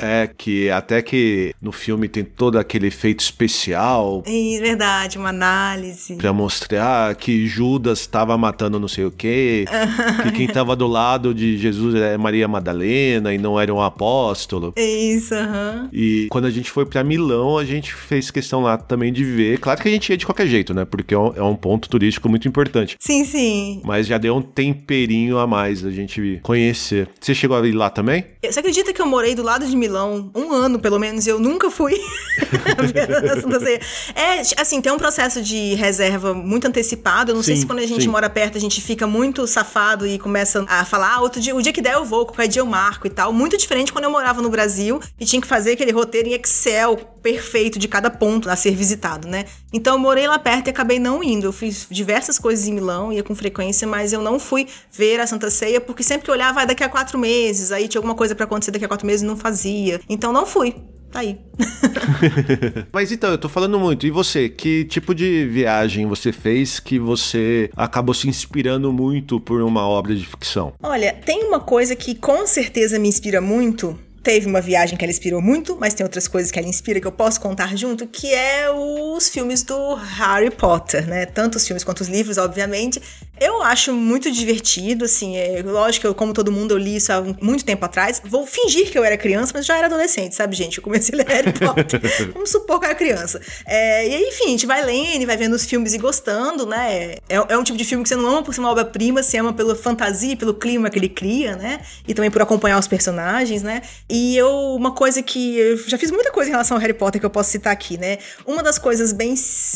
É, que até que no filme tem todo aquele efeito especial. É verdade, uma análise. Pra mostrar que Judas estava matando não sei o quê, que quem estava do lado de Jesus é Maria Madalena e não era um apóstolo. É isso, aham. Uhum. E quando a gente foi para Milão, a gente fez questão lá também de ver. Claro que a gente ia de qualquer jeito, né? Porque é um, é um ponto turístico muito importante. Sim, sim. Mas já deu um temperinho a mais a gente conhecer. Você chegou a ir lá também? Você acredita que eu morei do lado de Milão um ano, pelo menos, e eu nunca fui É, assim, tem um processo de reserva muito antecipado. Eu não sim, sei se quando a gente sim. mora perto a gente fica muito safado e começa a falar, ah, outro dia, o dia que der eu vou, qualquer dia eu marco e tal. Muito diferente quando eu morava no Brasil e tinha que fazer aquele roteiro em Excel perfeito de cada ponto a ser visitado, né? Então eu morei lá perto e acabei não indo. Eu fiz diversas coisas em Milão, ia com frequência, mas eu não fui ver a Santa Ceia, porque sempre que eu olhava, vai daqui a quatro meses, aí tinha alguma coisa para acontecer daqui a quatro meses e não fazia. Então não fui. Tá aí. Mas então, eu tô falando muito. E você, que tipo de viagem você fez que você acabou se inspirando muito por uma obra de ficção? Olha, tem uma coisa que com certeza me inspira muito, Teve uma viagem que ela inspirou muito, mas tem outras coisas que ela inspira que eu posso contar junto, que é os filmes do Harry Potter, né? Tanto os filmes quanto os livros, obviamente. Eu acho muito divertido, assim, é, lógico eu, como todo mundo, eu li isso há muito tempo atrás. Vou fingir que eu era criança, mas já era adolescente, sabe, gente? Eu comecei a ler Harry Potter. Vamos supor que eu era criança. É, e aí, enfim, a gente vai lendo, vai vendo os filmes e gostando, né? É, é um tipo de filme que você não ama por ser uma obra-prima, você ama pela fantasia, pelo clima que ele cria, né? E também por acompanhar os personagens, né? E eu, uma coisa que eu já fiz muita coisa em relação ao Harry Potter que eu posso citar aqui, né? Uma das coisas bem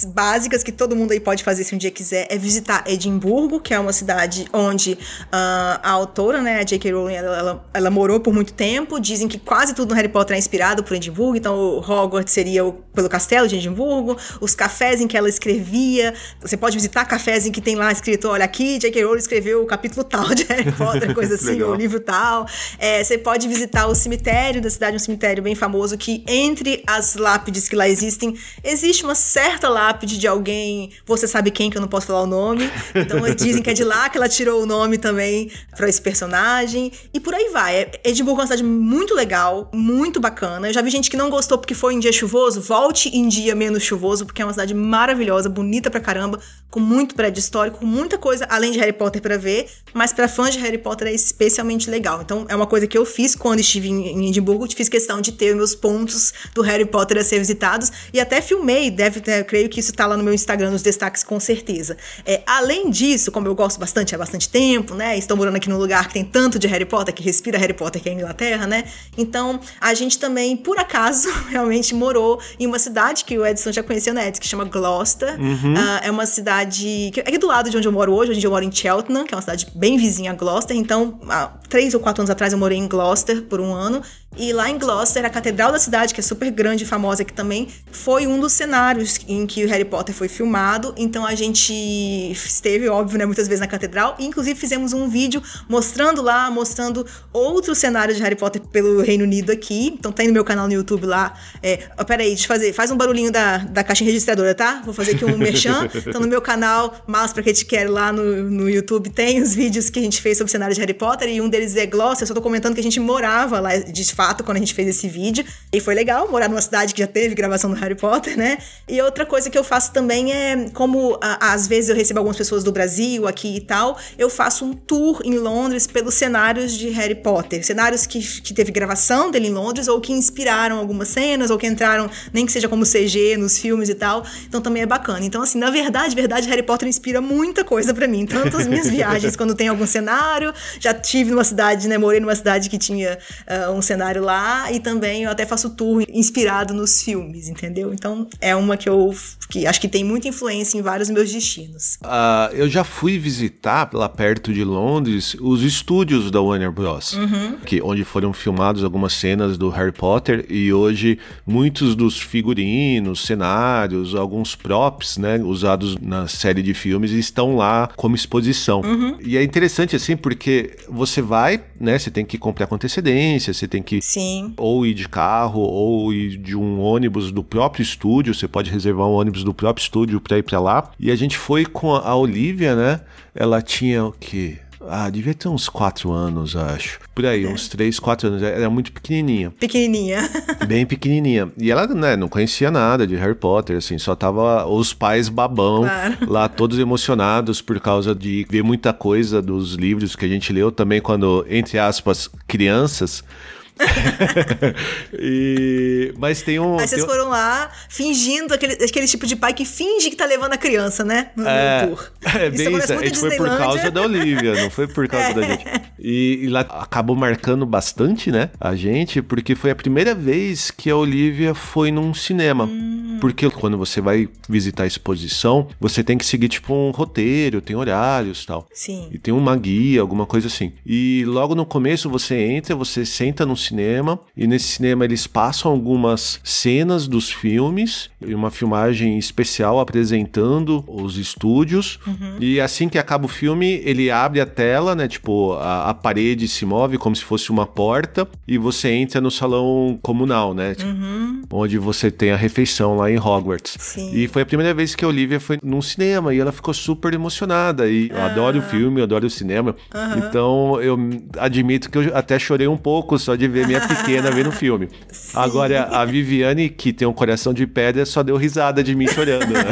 básicas que todo mundo aí pode fazer se um dia quiser é visitar Edimburgo, que é uma cidade onde uh, a autora, né, a J.K. Rowling, ela, ela, ela, morou por muito tempo. Dizem que quase tudo no Harry Potter é inspirado por Edimburgo, então o Hogwarts seria o, pelo castelo de Edimburgo, os cafés em que ela escrevia. Você pode visitar cafés em que tem lá escrito: olha, aqui J.K. Rowling escreveu o capítulo tal de Harry Potter, coisa assim, ou o livro tal. É, você pode visitar o cemitério da cidade, um cemitério bem famoso, que entre as lápides que lá existem, existe uma certa lápide de alguém, você sabe quem, que eu não posso falar o nome. Então dizem que é de lá que ela tirou o nome também para esse personagem. E por aí vai. É, Edimburgo é uma cidade muito legal, muito bacana. Eu já vi gente que não gostou porque foi em dia chuvoso. Volte em dia menos chuvoso, porque é uma cidade maravilhosa, bonita pra caramba, com muito prédio histórico, com muita coisa além de Harry Potter para ver. Mas para fãs de Harry Potter é especialmente legal. Então é uma coisa que eu fiz quando estive em Edimburgo, fiz questão de ter meus pontos do Harry Potter a ser visitados e até filmei, deve ter, creio que isso tá lá no meu Instagram nos destaques com certeza. É, além disso, como eu gosto bastante há bastante tempo, né? Estou morando aqui num lugar que tem tanto de Harry Potter, que respira Harry Potter, que é a Inglaterra, né? Então, a gente também, por acaso, realmente morou em uma cidade que o Edson já conheceu, né? Que chama Gloucester. Uhum. Uh, é uma cidade que é aqui do lado de onde eu moro hoje. Hoje eu moro em Cheltenham, que é uma cidade bem vizinha a Gloucester. Então, há três ou quatro anos atrás eu morei em Gloucester por um ano. E lá em Gloucester, a catedral da cidade, que é super grande e famosa aqui também, foi um dos cenários em que o Harry Potter foi filmado. Então a gente esteve, óbvio, né, muitas vezes na catedral. E inclusive fizemos um vídeo mostrando lá, mostrando outros cenários de Harry Potter pelo Reino Unido aqui. Então tem no meu canal no YouTube lá. É, oh, peraí, deixa eu fazer. Faz um barulhinho da, da caixinha registradora, tá? Vou fazer aqui um merchan. Então no meu canal, Mas Pra Quem Te Quer, lá no, no YouTube, tem os vídeos que a gente fez sobre cenários de Harry Potter. E um deles é Gloucester. Eu só tô comentando que a gente morava lá, de fato, quando a gente fez esse vídeo. E foi legal morar numa cidade que já teve gravação do Harry Potter, né? E outra coisa que eu faço também é, como a, às vezes eu recebo algumas pessoas do Brasil aqui e tal, eu faço um tour em Londres pelos cenários de Harry Potter. Cenários que, que teve gravação dele em Londres ou que inspiraram algumas cenas ou que entraram, nem que seja como CG nos filmes e tal. Então também é bacana. Então, assim, na verdade, verdade, Harry Potter inspira muita coisa para mim. Tanto as minhas viagens, quando tem algum cenário, já tive numa cidade, né? Morei numa cidade que tinha uh, um cenário aniversário lá e também eu até faço tour inspirado nos filmes, entendeu? Então é uma que eu que acho que tem muita influência em vários meus destinos. Uh, eu já fui visitar lá perto de Londres os estúdios da Warner Bros. Uhum. Que, onde foram filmados algumas cenas do Harry Potter e hoje muitos dos figurinos, cenários, alguns props, né, usados na série de filmes estão lá como exposição. Uhum. E é interessante assim porque você vai, né, você tem que comprar com antecedência, você tem que Sim. ou ir de carro ou ir de um ônibus do próprio estúdio, você pode reservar um ônibus do próprio estúdio para ir para lá. E a gente foi com a Olivia, né? Ela tinha o quê? Ah, devia ter uns 4 anos, acho. Por aí, é. uns 3, 4 anos. Era muito pequenininha. Pequenininha. Bem pequenininha. E ela, né, não conhecia nada de Harry Potter, assim, só tava os pais babão claro. lá, todos emocionados por causa de ver muita coisa dos livros que a gente leu também quando, entre aspas, crianças. e... Mas tem um. Aí vocês um... foram lá fingindo aquele, aquele tipo de pai que finge que tá levando a criança, né? No, é, tour. É, bem isso. A gente foi por causa da Olivia, não foi por causa é. da gente. E, e, lá acabou marcando bastante, né? A gente, porque foi a primeira vez que a Olivia foi num cinema. Hum. Porque quando você vai visitar a exposição, você tem que seguir, tipo, um roteiro, tem horários tal. Sim. E tem uma guia, alguma coisa assim. E logo no começo você entra, você senta no cinema e nesse cinema eles passam algumas cenas dos filmes e uma filmagem especial apresentando os estúdios. Uhum. E assim que acaba o filme, ele abre a tela, né? Tipo, a, a, parede se move como se fosse uma porta e você entra no salão comunal, né? Tipo, uhum. Onde você tem a refeição lá em Hogwarts. Sim. E foi a primeira vez que a Olivia foi num cinema e ela ficou super emocionada. E eu adoro o ah. filme, eu adoro o cinema. Uhum. Então eu admito que eu até chorei um pouco só de ver minha pequena ver no filme. Sim. Agora, a Viviane, que tem um coração de pedra, só deu risada de mim chorando. Né?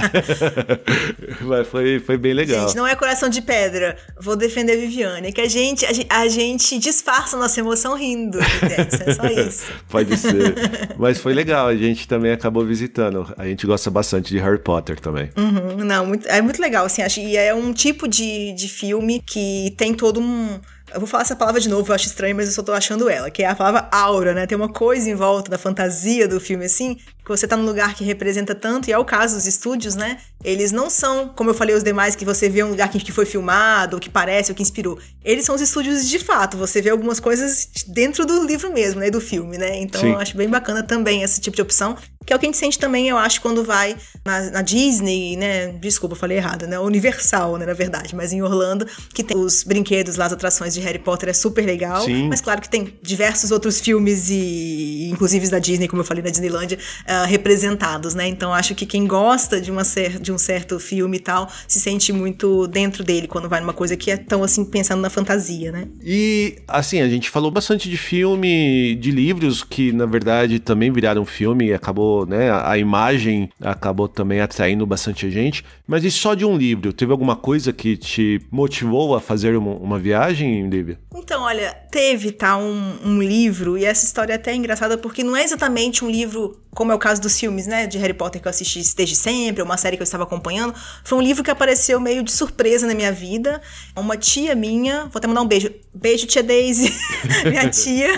Mas foi, foi bem legal. Gente, não é coração de pedra. Vou defender a Viviane. Que a gente, a, a gente disfarça a nossa emoção rindo. É só isso. Pode ser. Mas foi legal. A gente também acabou visitando. A gente gosta bastante de Harry Potter também. Uhum, não, muito, é muito legal, assim. Acho, e é um tipo de, de filme que tem todo um eu vou falar essa palavra de novo, eu acho estranho, mas eu só tô achando ela, que é a palavra aura, né? Tem uma coisa em volta da fantasia do filme, assim, que você tá num lugar que representa tanto, e é o caso dos estúdios, né? Eles não são, como eu falei, os demais que você vê um lugar que foi filmado, ou que parece, ou que inspirou. Eles são os estúdios de fato, você vê algumas coisas dentro do livro mesmo, né? Do filme, né? Então Sim. eu acho bem bacana também esse tipo de opção. Que é o que a gente sente também, eu acho, quando vai na, na Disney, né? Desculpa, falei errado, né? Universal, né? Na verdade, mas em Orlando, que tem os brinquedos lá, as atrações de Harry Potter, é super legal. Sim. Mas claro que tem diversos outros filmes, e inclusive da Disney, como eu falei, na Disneylandia, uh, representados, né? Então acho que quem gosta de, uma cer de um certo filme e tal, se sente muito dentro dele quando vai numa coisa que é tão assim, pensando na fantasia, né? E assim, a gente falou bastante de filme, de livros que na verdade também viraram filme e acabou né, a imagem acabou também atraindo bastante gente. Mas e só de um livro? Teve alguma coisa que te motivou a fazer uma, uma viagem, Lívia? Então, olha, teve, tá, um, um livro, e essa história é até engraçada porque não é exatamente um livro como é o caso dos filmes, né, de Harry Potter que eu assisti desde sempre, uma série que eu estava acompanhando, foi um livro que apareceu meio de surpresa na minha vida. Uma tia minha, vou até mandar um beijo. Beijo, tia Daisy, minha tia.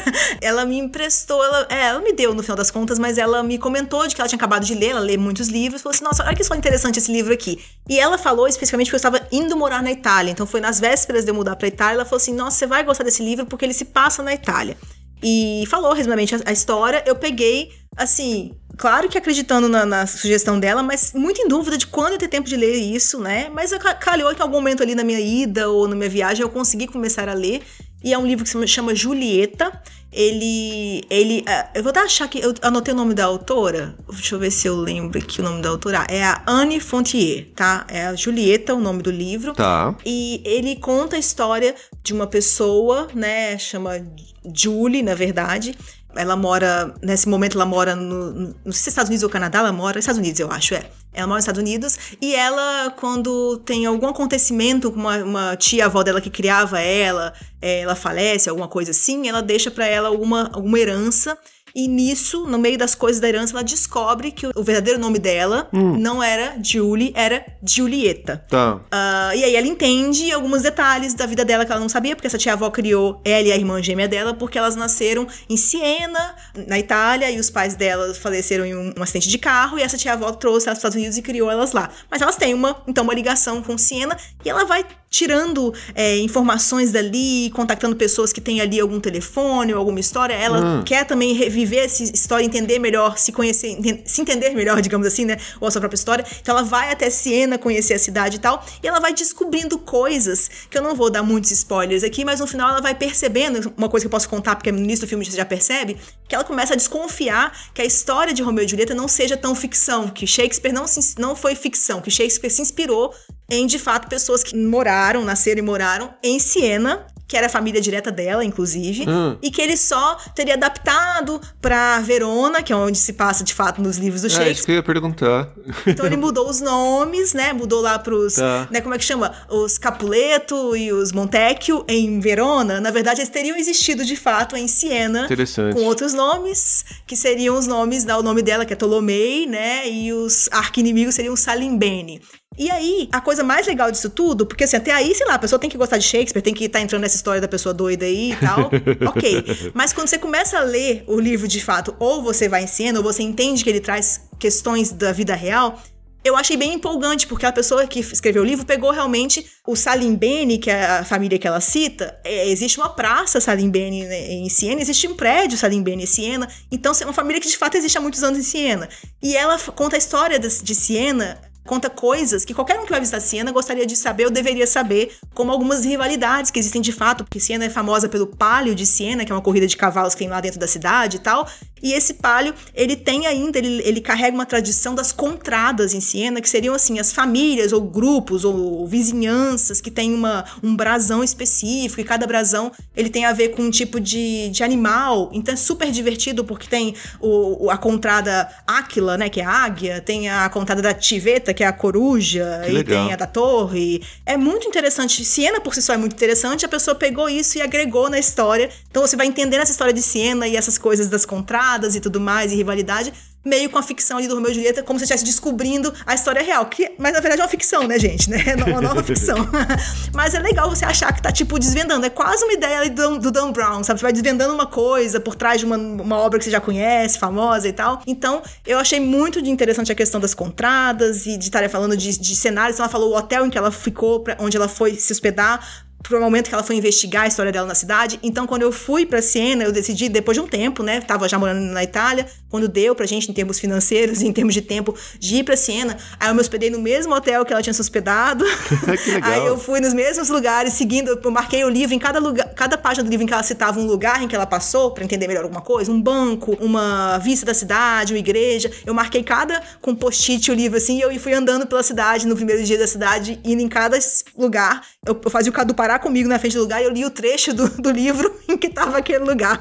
Ela me emprestou, ela, é, ela me deu no final das contas, mas ela me comentou de que ela tinha acabado de ler, ela lê muitos livros, falou assim: "Nossa, olha que só interessante esse livro aqui". E ela falou especificamente que eu estava indo morar na Itália, então foi nas vésperas de eu mudar para Itália, ela falou assim: "Nossa, você vai gostar desse livro porque ele se passa na Itália". E falou resumidamente a, a história, eu peguei assim, claro que acreditando na, na, sugestão dela, mas muito em dúvida de quando eu ter tempo de ler isso, né? Mas calhou que em algum momento ali na minha ida ou na minha viagem eu consegui começar a ler. E é um livro que se chama Julieta. Ele. ele uh, eu vou até achar que. Eu anotei o nome da autora. Deixa eu ver se eu lembro aqui o nome da autora. É a Anne Fontier, tá? É a Julieta, o nome do livro. Tá. E ele conta a história de uma pessoa, né? Chama Julie, na verdade ela mora, nesse momento ela mora no, não sei se é Estados Unidos ou Canadá, ela mora Estados Unidos, eu acho, é. Ela mora nos Estados Unidos. E ela, quando tem algum acontecimento com uma, uma tia-avó dela que criava ela, é, ela falece, alguma coisa assim, ela deixa para ela alguma, alguma herança E nisso, no meio das coisas da herança, ela descobre que o verdadeiro nome dela hum. não era Julie, era Julieta. Tá. Uh, e aí ela entende alguns detalhes da vida dela que ela não sabia, porque essa tia-avó criou ela e a irmã gêmea dela, porque elas nasceram em Siena, na Itália, e os pais dela faleceram em um, um acidente de carro, e essa tia-avó trouxe elas para os Estados Unidos e criou elas lá. Mas elas têm uma, então, uma ligação com Siena, e ela vai tirando é, informações dali, contactando pessoas que têm ali algum telefone ou alguma história. Ela hum. quer também reviver essa história, entender melhor, se conhecer, se entender melhor, digamos assim, né? Ou a sua própria história. Então ela vai até Siena conhecer a cidade e tal, e ela vai descobrindo coisas que eu não vou dar muitos spoilers aqui, mas no final ela vai percebendo, uma coisa que eu posso contar, porque no início do filme você já percebe, que ela começa a desconfiar que a história de Romeu e Julieta não seja tão ficção, que Shakespeare não, se, não foi ficção, que Shakespeare se inspirou em de fato pessoas que moraram, nasceram e moraram em Siena que era a família direta dela, inclusive, hum. e que ele só teria adaptado para Verona, que é onde se passa de fato nos livros do Shakespeare. É isso que eu ia perguntar. Então ele mudou os nomes, né? Mudou lá pros, tá. né, como é que chama? Os Capuleto e os Montecchio em Verona. Na verdade, eles teriam existido de fato em Siena, Interessante. com outros nomes, que seriam os nomes, né, o nome dela que é Ptolomei, né? E os arquinimigos seriam Salimbene. E aí, a coisa mais legal disso tudo, porque assim, até aí, sei lá, a pessoa tem que gostar de Shakespeare, tem que estar tá entrando nessa história da pessoa doida aí e tal. ok. Mas quando você começa a ler o livro de fato, ou você vai em cena, ou você entende que ele traz questões da vida real, eu achei bem empolgante, porque a pessoa que escreveu o livro pegou realmente o Salimbene, que é a família que ela cita. É, existe uma praça Salimbene né, em Siena, existe um prédio Salimbene em Siena. Então, é uma família que de fato existe há muitos anos em Siena. E ela conta a história de, de Siena conta coisas que qualquer um que vai visitar Siena gostaria de saber ou deveria saber, como algumas rivalidades que existem de fato, porque Siena é famosa pelo Palio de Siena, que é uma corrida de cavalos que tem lá dentro da cidade e tal, e esse palio, ele tem ainda, ele, ele carrega uma tradição das contradas em Siena, que seriam assim, as famílias ou grupos ou vizinhanças que tem uma, um brasão específico, e cada brasão ele tem a ver com um tipo de, de animal. Então é super divertido porque tem o, a contrada Áquila, né, que é a águia, tem a contrada da Tiveta, que é a coruja, que e legal. tem a da torre. É muito interessante. Siena por si só é muito interessante, a pessoa pegou isso e agregou na história. Então você vai entendendo essa história de Siena e essas coisas das contradas e tudo mais, e rivalidade, meio com a ficção ali do Romeu e Julieta, como se estivesse descobrindo a história real. Que, mas na verdade é uma ficção, né, gente? Né? É uma nova ficção. mas é legal você achar que tá, tipo, desvendando. É quase uma ideia ali do, do Dan Brown, sabe? Você vai desvendando uma coisa por trás de uma, uma obra que você já conhece, famosa e tal. Então, eu achei muito interessante a questão das contradas e de estar falando de, de cenários. Então, ela falou o hotel em que ela ficou, pra, onde ela foi se hospedar, pro momento que ela foi investigar a história dela na cidade. Então, quando eu fui para Siena, eu decidi, depois de um tempo, né? Tava já morando na Itália, quando deu pra gente, em termos financeiros e em termos de tempo, de ir pra Siena. Aí eu me hospedei no mesmo hotel que ela tinha se hospedado. que legal. Aí eu fui nos mesmos lugares, seguindo, eu marquei o livro, em cada lugar, cada página do livro em que ela citava um lugar em que ela passou, para entender melhor alguma coisa, um banco, uma vista da cidade, uma igreja. Eu marquei cada com post-it o livro assim, e eu fui andando pela cidade no primeiro dia da cidade, indo em cada lugar. Eu, eu fazia o Cadu parar comigo na frente do lugar e eu li o trecho do, do livro em que tava aquele lugar.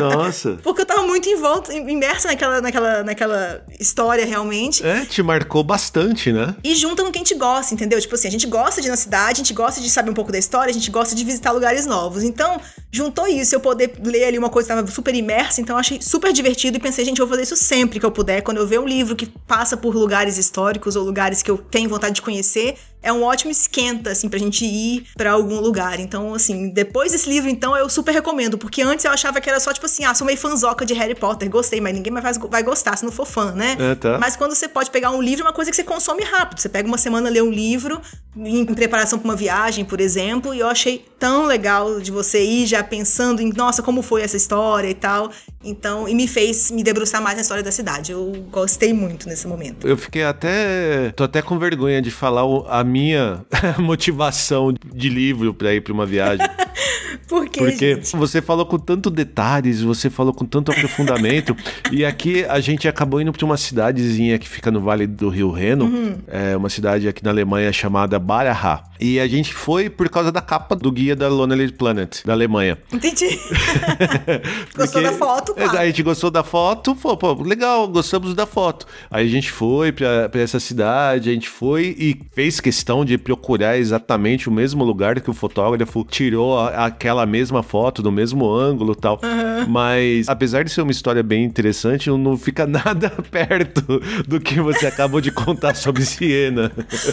Nossa. Porque eu tava muito em volta, imersa naquela, naquela, naquela história realmente. É, te marcou bastante, né? E junta no que a gente gosta, entendeu? Tipo assim, a gente gosta de ir na cidade, a gente gosta de saber um pouco da história, a gente gosta de visitar lugares novos. Então, juntou isso, eu poder ler ali uma coisa que tava super imersa, então eu achei super divertido e pensei, gente, eu vou fazer isso sempre que eu puder. Quando eu ver um livro que passa por lugares históricos ou lugares que eu tenho vontade de conhecer, é um ótimo esquenta, assim, pra gente ir para algum lugar. Então, assim, depois desse livro, então, eu super recomendo, porque antes eu achava que era só, tipo assim, ah, sou meio fanzoca de Harry Potter, gostei, mas ninguém mais vai gostar se não for fã, né? É, tá. Mas quando você pode pegar um livro, é uma coisa que você consome rápido. Você pega uma semana, lê um livro, em preparação para uma viagem, por exemplo, e eu achei tão legal de você ir já pensando em, nossa, como foi essa história e tal. Então, e me fez me debruçar mais na história da cidade. Eu gostei muito nesse momento. Eu fiquei até. tô até com vergonha de falar a minha motivação de livro para ir para uma viagem. Por quê, Porque gente? você falou com tanto detalhes, você falou com tanto aprofundamento. e aqui a gente acabou indo para uma cidadezinha que fica no Vale do Rio Reno, uhum. é uma cidade aqui na Alemanha chamada Baraha. E a gente foi por causa da capa do guia da Lonely Planet da Alemanha. Entendi. gostou da foto? Claro. A gente gostou da foto, pô, pô, legal, gostamos da foto. Aí a gente foi pra essa cidade, a gente foi e fez questão de procurar exatamente o mesmo lugar que o fotógrafo tirou a, aquela mesma foto, do mesmo ângulo e tal. Uhum. Mas, apesar de ser uma história bem interessante, não fica nada perto do que você acabou de contar sobre Siena.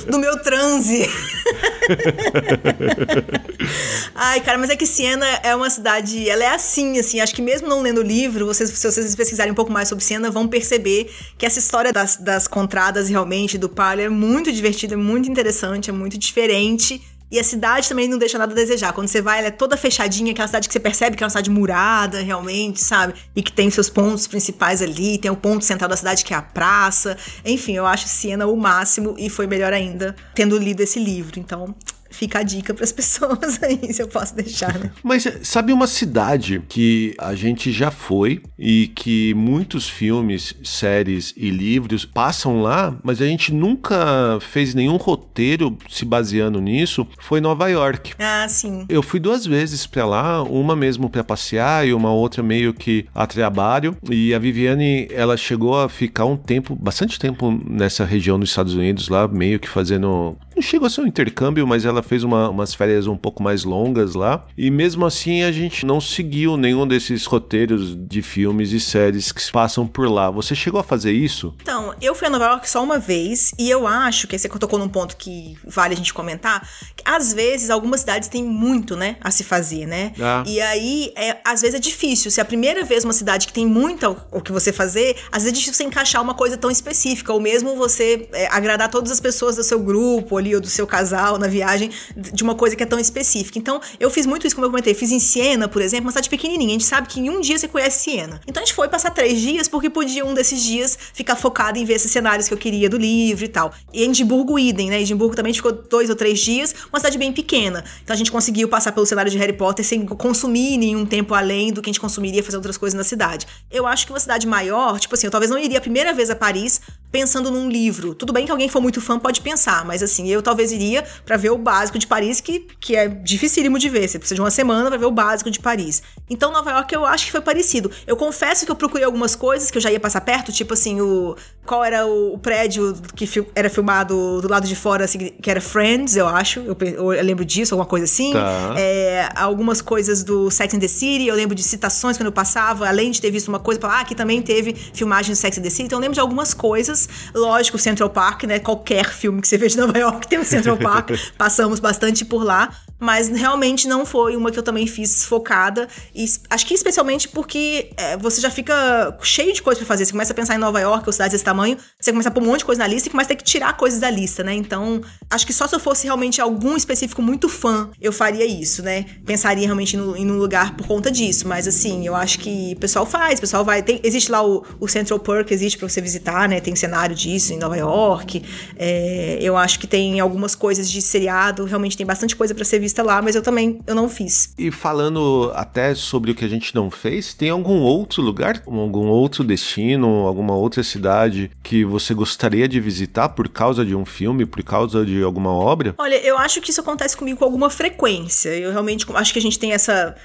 Do meu transe. Ai, cara, mas é que Siena é uma cidade, ela é assim, assim, acho que mesmo não lendo o livro, vocês, se vocês pesquisarem um pouco mais sobre Siena, vão perceber que essa história das, das contradas realmente, do palio, é muito divertida, é muito interessante, é muito diferente. E a cidade também não deixa nada a desejar. Quando você vai, ela é toda fechadinha, aquela cidade que você percebe que é uma cidade murada, realmente, sabe? E que tem seus pontos principais ali, tem o ponto central da cidade que é a praça. Enfim, eu acho Siena o máximo e foi melhor ainda tendo lido esse livro. Então, fica a dica para as pessoas aí, se eu posso deixar, né? Mas sabe uma cidade que a gente já foi e que muitos filmes, séries e livros passam lá, mas a gente nunca fez nenhum roteiro se baseando nisso, foi Nova York. Ah, sim. Eu fui duas vezes para lá, uma mesmo para passear e uma outra meio que a trabalho, e a Viviane, ela chegou a ficar um tempo, bastante tempo nessa região dos Estados Unidos lá, meio que fazendo não chegou a ser um intercâmbio, mas ela fez uma, umas férias um pouco mais longas lá. E mesmo assim a gente não seguiu nenhum desses roteiros de filmes e séries que passam por lá. Você chegou a fazer isso? Então, eu fui a Nova York só uma vez e eu acho que você tocou num ponto que vale a gente comentar. Que às vezes algumas cidades têm muito, né, a se fazer, né? Ah. E aí, é, às vezes é difícil. Se é a primeira vez uma cidade que tem muito o que você fazer, às vezes é difícil você encaixar uma coisa tão específica, ou mesmo você é, agradar todas as pessoas do seu grupo ali ou do seu casal na viagem de uma coisa que é tão específica. Então, eu fiz muito isso, como eu comentei. Fiz em Siena, por exemplo, uma cidade pequenininha. A gente sabe que em um dia você conhece Siena. Então, a gente foi passar três dias porque podia um desses dias ficar focado em ver esses cenários que eu queria do livro e tal. E Edimburgo, idem, né? Edimburgo também ficou dois ou três dias, uma cidade bem pequena. Então, a gente conseguiu passar pelo cenário de Harry Potter sem consumir nenhum tempo além do que a gente consumiria fazer outras coisas na cidade. Eu acho que uma cidade maior, tipo assim, eu talvez não iria a primeira vez a Paris pensando num livro. Tudo bem que alguém que for muito fã pode pensar, mas assim, eu talvez iria para ver o básico de Paris, que, que é dificílimo de ver. Você precisa de uma semana para ver o básico de Paris. Então, Nova York eu acho que foi parecido. Eu confesso que eu procurei algumas coisas que eu já ia passar perto, tipo assim, o qual era o, prédio que fi, era filmado do lado de fora, assim, que era Friends, eu acho. Eu, eu, lembro disso, alguma coisa assim. Tá. É, algumas coisas do Sex and the City, eu lembro de citações quando eu passava, além de ter visto uma coisa, falar, ah, aqui também teve filmagem do Sex and the City. Então, eu lembro de algumas coisas. Lógico, Central Park, né? Qualquer filme que você vê de Nova York tem o Central Park. Passamos bastante por lá. Mas realmente não foi uma que eu também fiz focada. E acho que especialmente porque é, você já fica cheio de coisas para fazer. Você começa a pensar em Nova York ou cidades desse tamanho, você começa a pôr um monte de coisa na lista e começa a ter que tirar coisas da lista, né? Então, acho que só se eu fosse realmente algum específico muito fã, eu faria isso, né? Pensaria realmente no, em um lugar por conta disso. Mas assim, eu acho que o pessoal faz, o pessoal vai. Tem, existe lá o, o Central Park, existe para você visitar, né? Tem cenário disso em Nova York. É, eu acho que tem algumas coisas de seriado, realmente tem bastante coisa para ser vista lá, mas eu também eu não fiz. E falando até sobre o que a gente não fez, tem algum outro lugar, algum outro destino, alguma outra cidade que você gostaria de visitar por causa de um filme, por causa de alguma obra? Olha, eu acho que isso acontece comigo com alguma frequência. Eu realmente acho que a gente tem essa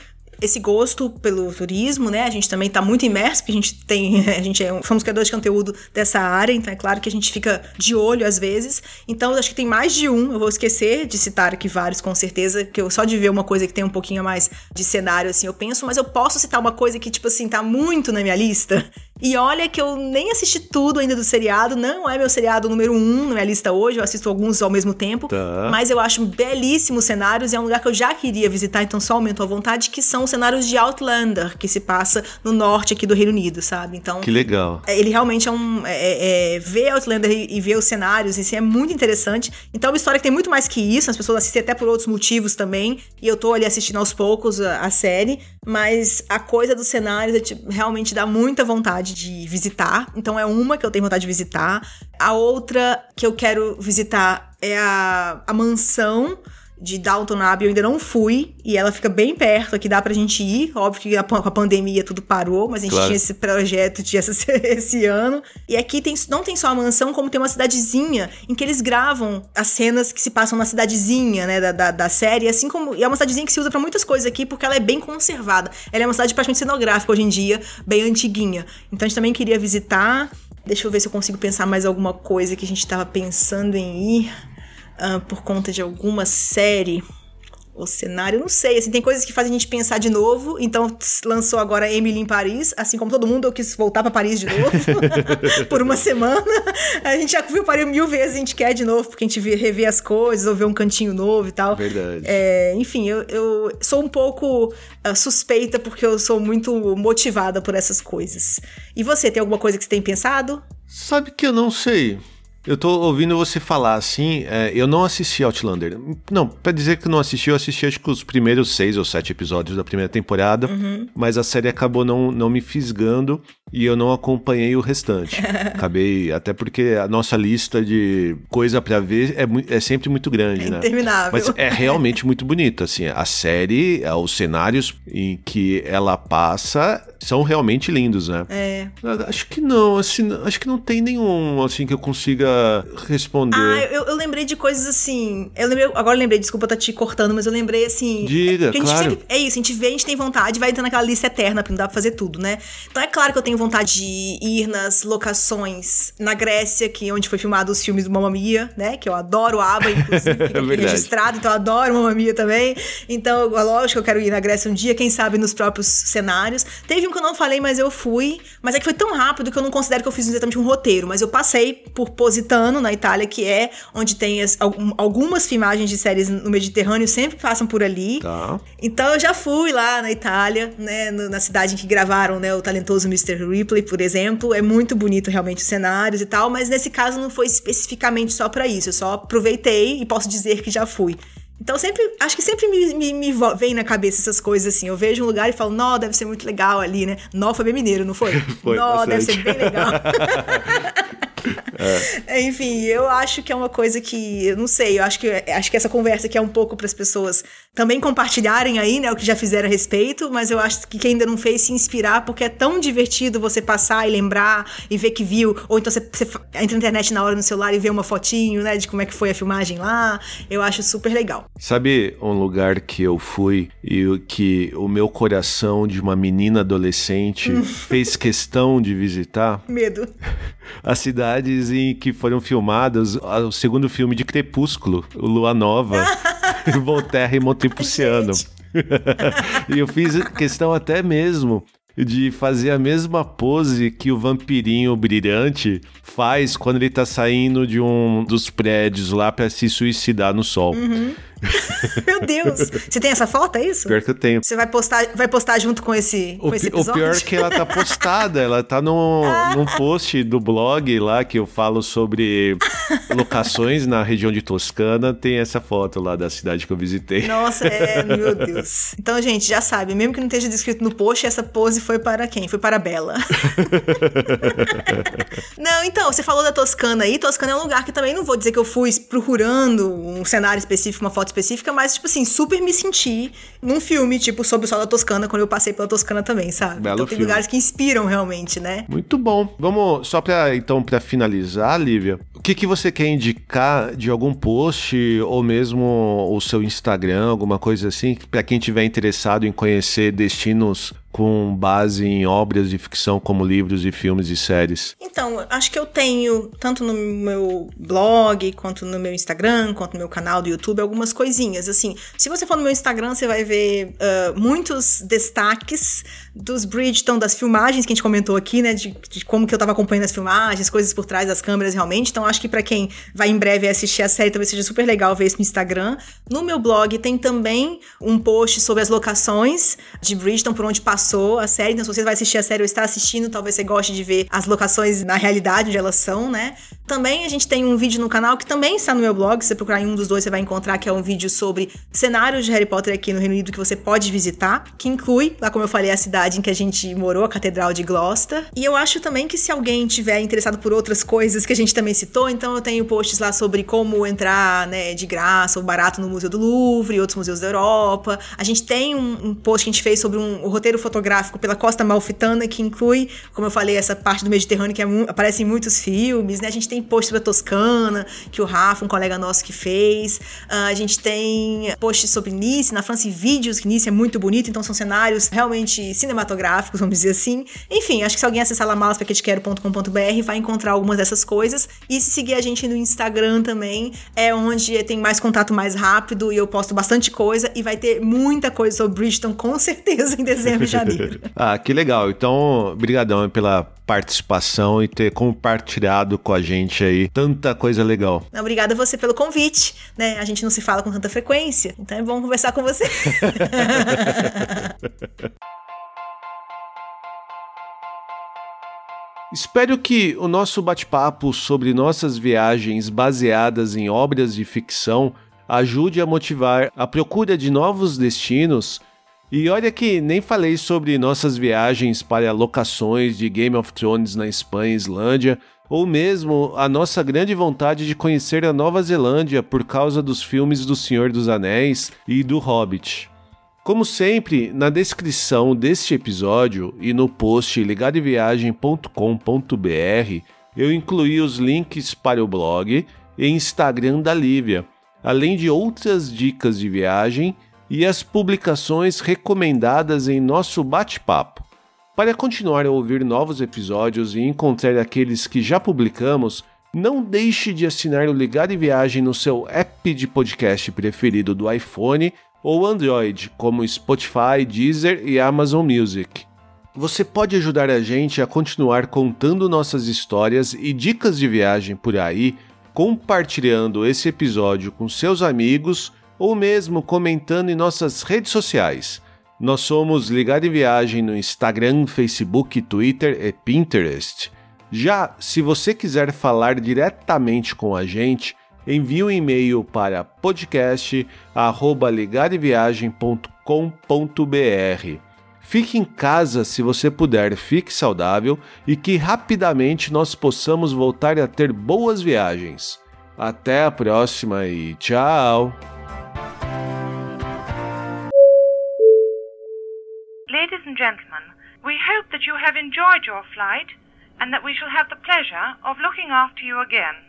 esse gosto pelo turismo, né? A gente também está muito imerso, porque a gente tem, a gente é, somos criadores de conteúdo dessa área, então é claro que a gente fica de olho às vezes. Então acho que tem mais de um, eu vou esquecer de citar aqui vários com certeza, que eu só de ver uma coisa que tem um pouquinho mais de cenário assim, eu penso, mas eu posso citar uma coisa que tipo assim tá muito na minha lista, e olha que eu nem assisti tudo ainda do seriado, não é meu seriado número um na minha lista hoje, eu assisto alguns ao mesmo tempo, tá. mas eu acho belíssimos cenários e é um lugar que eu já queria visitar, então só aumento a vontade, que são os cenários de Outlander, que se passa no norte aqui do Reino Unido, sabe? Então. Que legal. É, ele realmente é um. É, é, é, ver Outlander e, e, ver os cenários, isso é muito interessante. Então é uma história que tem muito mais que isso, as pessoas assistem até por outros motivos também, e eu tô ali assistindo aos poucos a, a série, mas a coisa dos cenários tipo, realmente dá muita vontade vontade de visitar. Então é uma que eu tenho vontade de visitar. A outra que eu quero visitar é a, a mansão de Dalton Abbey eu ainda não fui, e ela fica bem perto aqui, dá pra gente ir. Óbvio que com a pandemia tudo parou, mas a gente claro. tinha esse projeto de essa, esse ano. E aqui tem, não tem só a mansão, como tem uma cidadezinha em que eles gravam as cenas que se passam na cidadezinha, né, da, da, da série, assim como. E é uma cidadezinha que se usa para muitas coisas aqui, porque ela é bem conservada. Ela é uma cidade praticamente cenográfica hoje em dia, bem antiguinha. Então a gente também queria visitar. Deixa eu ver se eu consigo pensar mais alguma coisa que a gente estava pensando em ir uh, por conta de alguma série o cenário, não sei, assim, tem coisas que fazem a gente pensar de novo, então lançou agora Emily em Paris, assim como todo mundo, eu quis voltar para Paris de novo, por uma semana, a gente já viu Paris mil vezes, a gente quer de novo, porque a gente revê as coisas, ou vê um cantinho novo e tal. Verdade. É, enfim, eu, eu, sou um pouco uh, suspeita, porque eu sou muito motivada por essas coisas. E você, tem alguma coisa que você tem pensado? Sabe que eu não sei. Eu tô ouvindo você falar assim, é, eu não assisti Outlander. Não, pra dizer que não assisti, eu assisti acho que os primeiros seis ou sete episódios da primeira temporada, uhum. mas a série acabou não, não me fisgando e eu não acompanhei o restante. Acabei, até porque a nossa lista de coisa para ver é, é sempre muito grande, é né? Interminável. Mas é realmente muito bonita, assim, a série, os cenários em que ela passa são realmente lindos, né? É. Acho que não, assim, acho que não tem nenhum, assim, que eu consiga responder. Ah, eu, eu lembrei de coisas assim. Eu lembrei, agora eu lembrei, desculpa estar tá te cortando, mas eu lembrei assim. Diga, claro. Sempre, é isso, a gente vê, a gente tem vontade, vai entrar naquela lista eterna, porque não dá pra fazer tudo, né? Então é claro que eu tenho vontade de ir nas locações na Grécia, que é onde foi filmado os filmes do Mamma Mia, né? Que eu adoro a aba, inclusive, fica é registrado, então eu adoro Mamma Mia também. Então, lógico, eu quero ir na Grécia um dia, quem sabe nos próprios cenários. Teve um que eu não falei, mas eu fui. Mas é que foi tão rápido que eu não considero que eu fiz exatamente um roteiro. Mas eu passei por Positano, na Itália, que é onde tem as, algumas filmagens de séries no Mediterrâneo, sempre passam por ali. Tá. Então eu já fui lá na Itália, né, na cidade em que gravaram né, o talentoso Mr. Ripley, por exemplo. É muito bonito realmente os cenários e tal, mas nesse caso não foi especificamente só para isso. Eu só aproveitei e posso dizer que já fui. Então sempre, acho que sempre me, me, me, vem na cabeça essas coisas assim. Eu vejo um lugar e falo, nó, deve ser muito legal ali, né? Nó foi bem mineiro, não foi? foi nó, deve ser bem legal. É. Enfim, eu acho que é uma coisa que, eu não sei, eu acho que, acho que essa conversa aqui é um pouco para as pessoas também compartilharem aí, né, o que já fizeram a respeito, mas eu acho que quem ainda não fez se inspirar, porque é tão divertido você passar e lembrar e ver que viu, ou então você, você entra na internet na hora no celular e vê uma fotinho, né, de como é que foi a filmagem lá. Eu acho super legal. Sabe um lugar que eu fui e que o meu coração de uma menina adolescente fez questão de visitar? Medo. As cidades em que foram filmadas o segundo filme de Crepúsculo, o Lua Nova, Volterra e Montepulciano. e eu fiz questão até mesmo de fazer a mesma pose que o vampirinho brilhante faz quando ele tá saindo de um dos prédios lá para se suicidar no sol. Uhum. Meu Deus! Você tem essa foto, é isso? Pior que eu tenho. Você vai postar, vai postar junto com esse, o, com esse episódio? O pior é que ela tá postada, ela tá no, num post do blog lá que eu falo sobre locações na região de Toscana, tem essa foto lá da cidade que eu visitei. Nossa, é, meu Deus. Então, gente, já sabe, mesmo que não esteja descrito no post, essa pose foi para quem? Foi para a Bela. não, então, você falou da Toscana aí, Toscana é um lugar que também não vou dizer que eu fui procurando um cenário específico, uma foto específica, mas, tipo assim, super me senti num filme, tipo, sobre o sol da Toscana, quando eu passei pela Toscana também, sabe? Belo então tem filme. lugares que inspiram realmente, né? Muito bom. Vamos, só pra, então, pra finalizar, Lívia, o que, que você quer indicar de algum post ou mesmo o seu Instagram, alguma coisa assim, para quem tiver interessado em conhecer destinos com base em obras de ficção como livros e filmes e séries? Então, acho que eu tenho, tanto no meu blog, quanto no meu Instagram, quanto no meu canal do YouTube, algumas coisinhas. Assim, se você for no meu Instagram, você vai ver uh, muitos destaques dos Bridgeton, das filmagens que a gente comentou aqui, né? De, de, como que eu tava acompanhando as filmagens, coisas por trás das câmeras realmente. Então, acho que para quem vai em breve assistir a série, talvez seja super legal ver isso no Instagram. No meu blog tem também um post sobre as locações de Bridgeton, por onde passou passou a série. Então, se você vai assistir a série ou está assistindo, talvez você goste de ver as locações na realidade onde elas são, né? Também a gente tem um vídeo no canal que também está no meu blog. Se você procurar em um dos dois, você vai encontrar que é um vídeo sobre cenários de Harry Potter aqui no Reino Unido que você pode visitar, que inclui, lá como eu falei, a cidade em que a gente morou, a Catedral de Gloucester. E eu acho também que se alguém tiver interessado por outras coisas que a gente também citou, então eu tenho posts lá sobre como entrar, né, de graça ou barato no Museu do Louvre e outros museus da Europa. A gente tem um, um post que a gente fez sobre um, roteiro fotográfico pela Costa Malfitana, que inclui, como eu falei, essa parte do Mediterrâneo que é, aparece em muitos filmes, né? A gente tem post sobre a Toscana, que o Rafa, um colega nosso que fez. Uh, a gente tem posts sobre Nice, na França, e vídeos, que Nice é muito bonito, então são cenários realmente cinematográficos, vamos dizer assim. Enfim, acho que se alguém acessar lamalaspaquetequero.com.br vai encontrar algumas dessas coisas. E se seguir a gente no Instagram também, é onde tem mais contato mais rápido e eu posto bastante coisa e vai ter muita coisa sobre Bridgeton com certeza em dezembro e janeiro. ah, que legal. Então, brigadão pela participação e ter compartilhado com a gente aí tanta coisa legal. Obrigada a você pelo convite, né? A gente não se fala com tanta frequência, então é bom conversar com você. Espero que o nosso bate-papo sobre nossas viagens baseadas em obras de ficção ajude a motivar a procura de novos destinos. E olha que nem falei sobre nossas viagens para locações de Game of Thrones na Espanha e Islândia, ou mesmo a nossa grande vontade de conhecer a Nova Zelândia por causa dos filmes do Senhor dos Anéis e do Hobbit. Como sempre, na descrição deste episódio e no post ligadeviagem.com.br eu incluí os links para o blog e Instagram da Lívia, além de outras dicas de viagem e as publicações recomendadas em nosso bate-papo. Para continuar a ouvir novos episódios e encontrar aqueles que já publicamos, não deixe de assinar o Ligado Viagem no seu app de podcast preferido do iPhone ou Android, como Spotify, Deezer e Amazon Music. Você pode ajudar a gente a continuar contando nossas histórias e dicas de viagem por aí, compartilhando esse episódio com seus amigos ou mesmo comentando em nossas redes sociais. Nós somos Ligado em Viagem no Instagram, Facebook, Twitter e Pinterest. Já se você quiser falar diretamente com a gente, envie um e-mail para podcast@ligadeviagem.com.br. Fique em casa se você puder, fique saudável e que rapidamente nós possamos voltar a ter boas viagens. Até a próxima e tchau! We hope that you have enjoyed your flight and that we shall have the pleasure of looking after you again.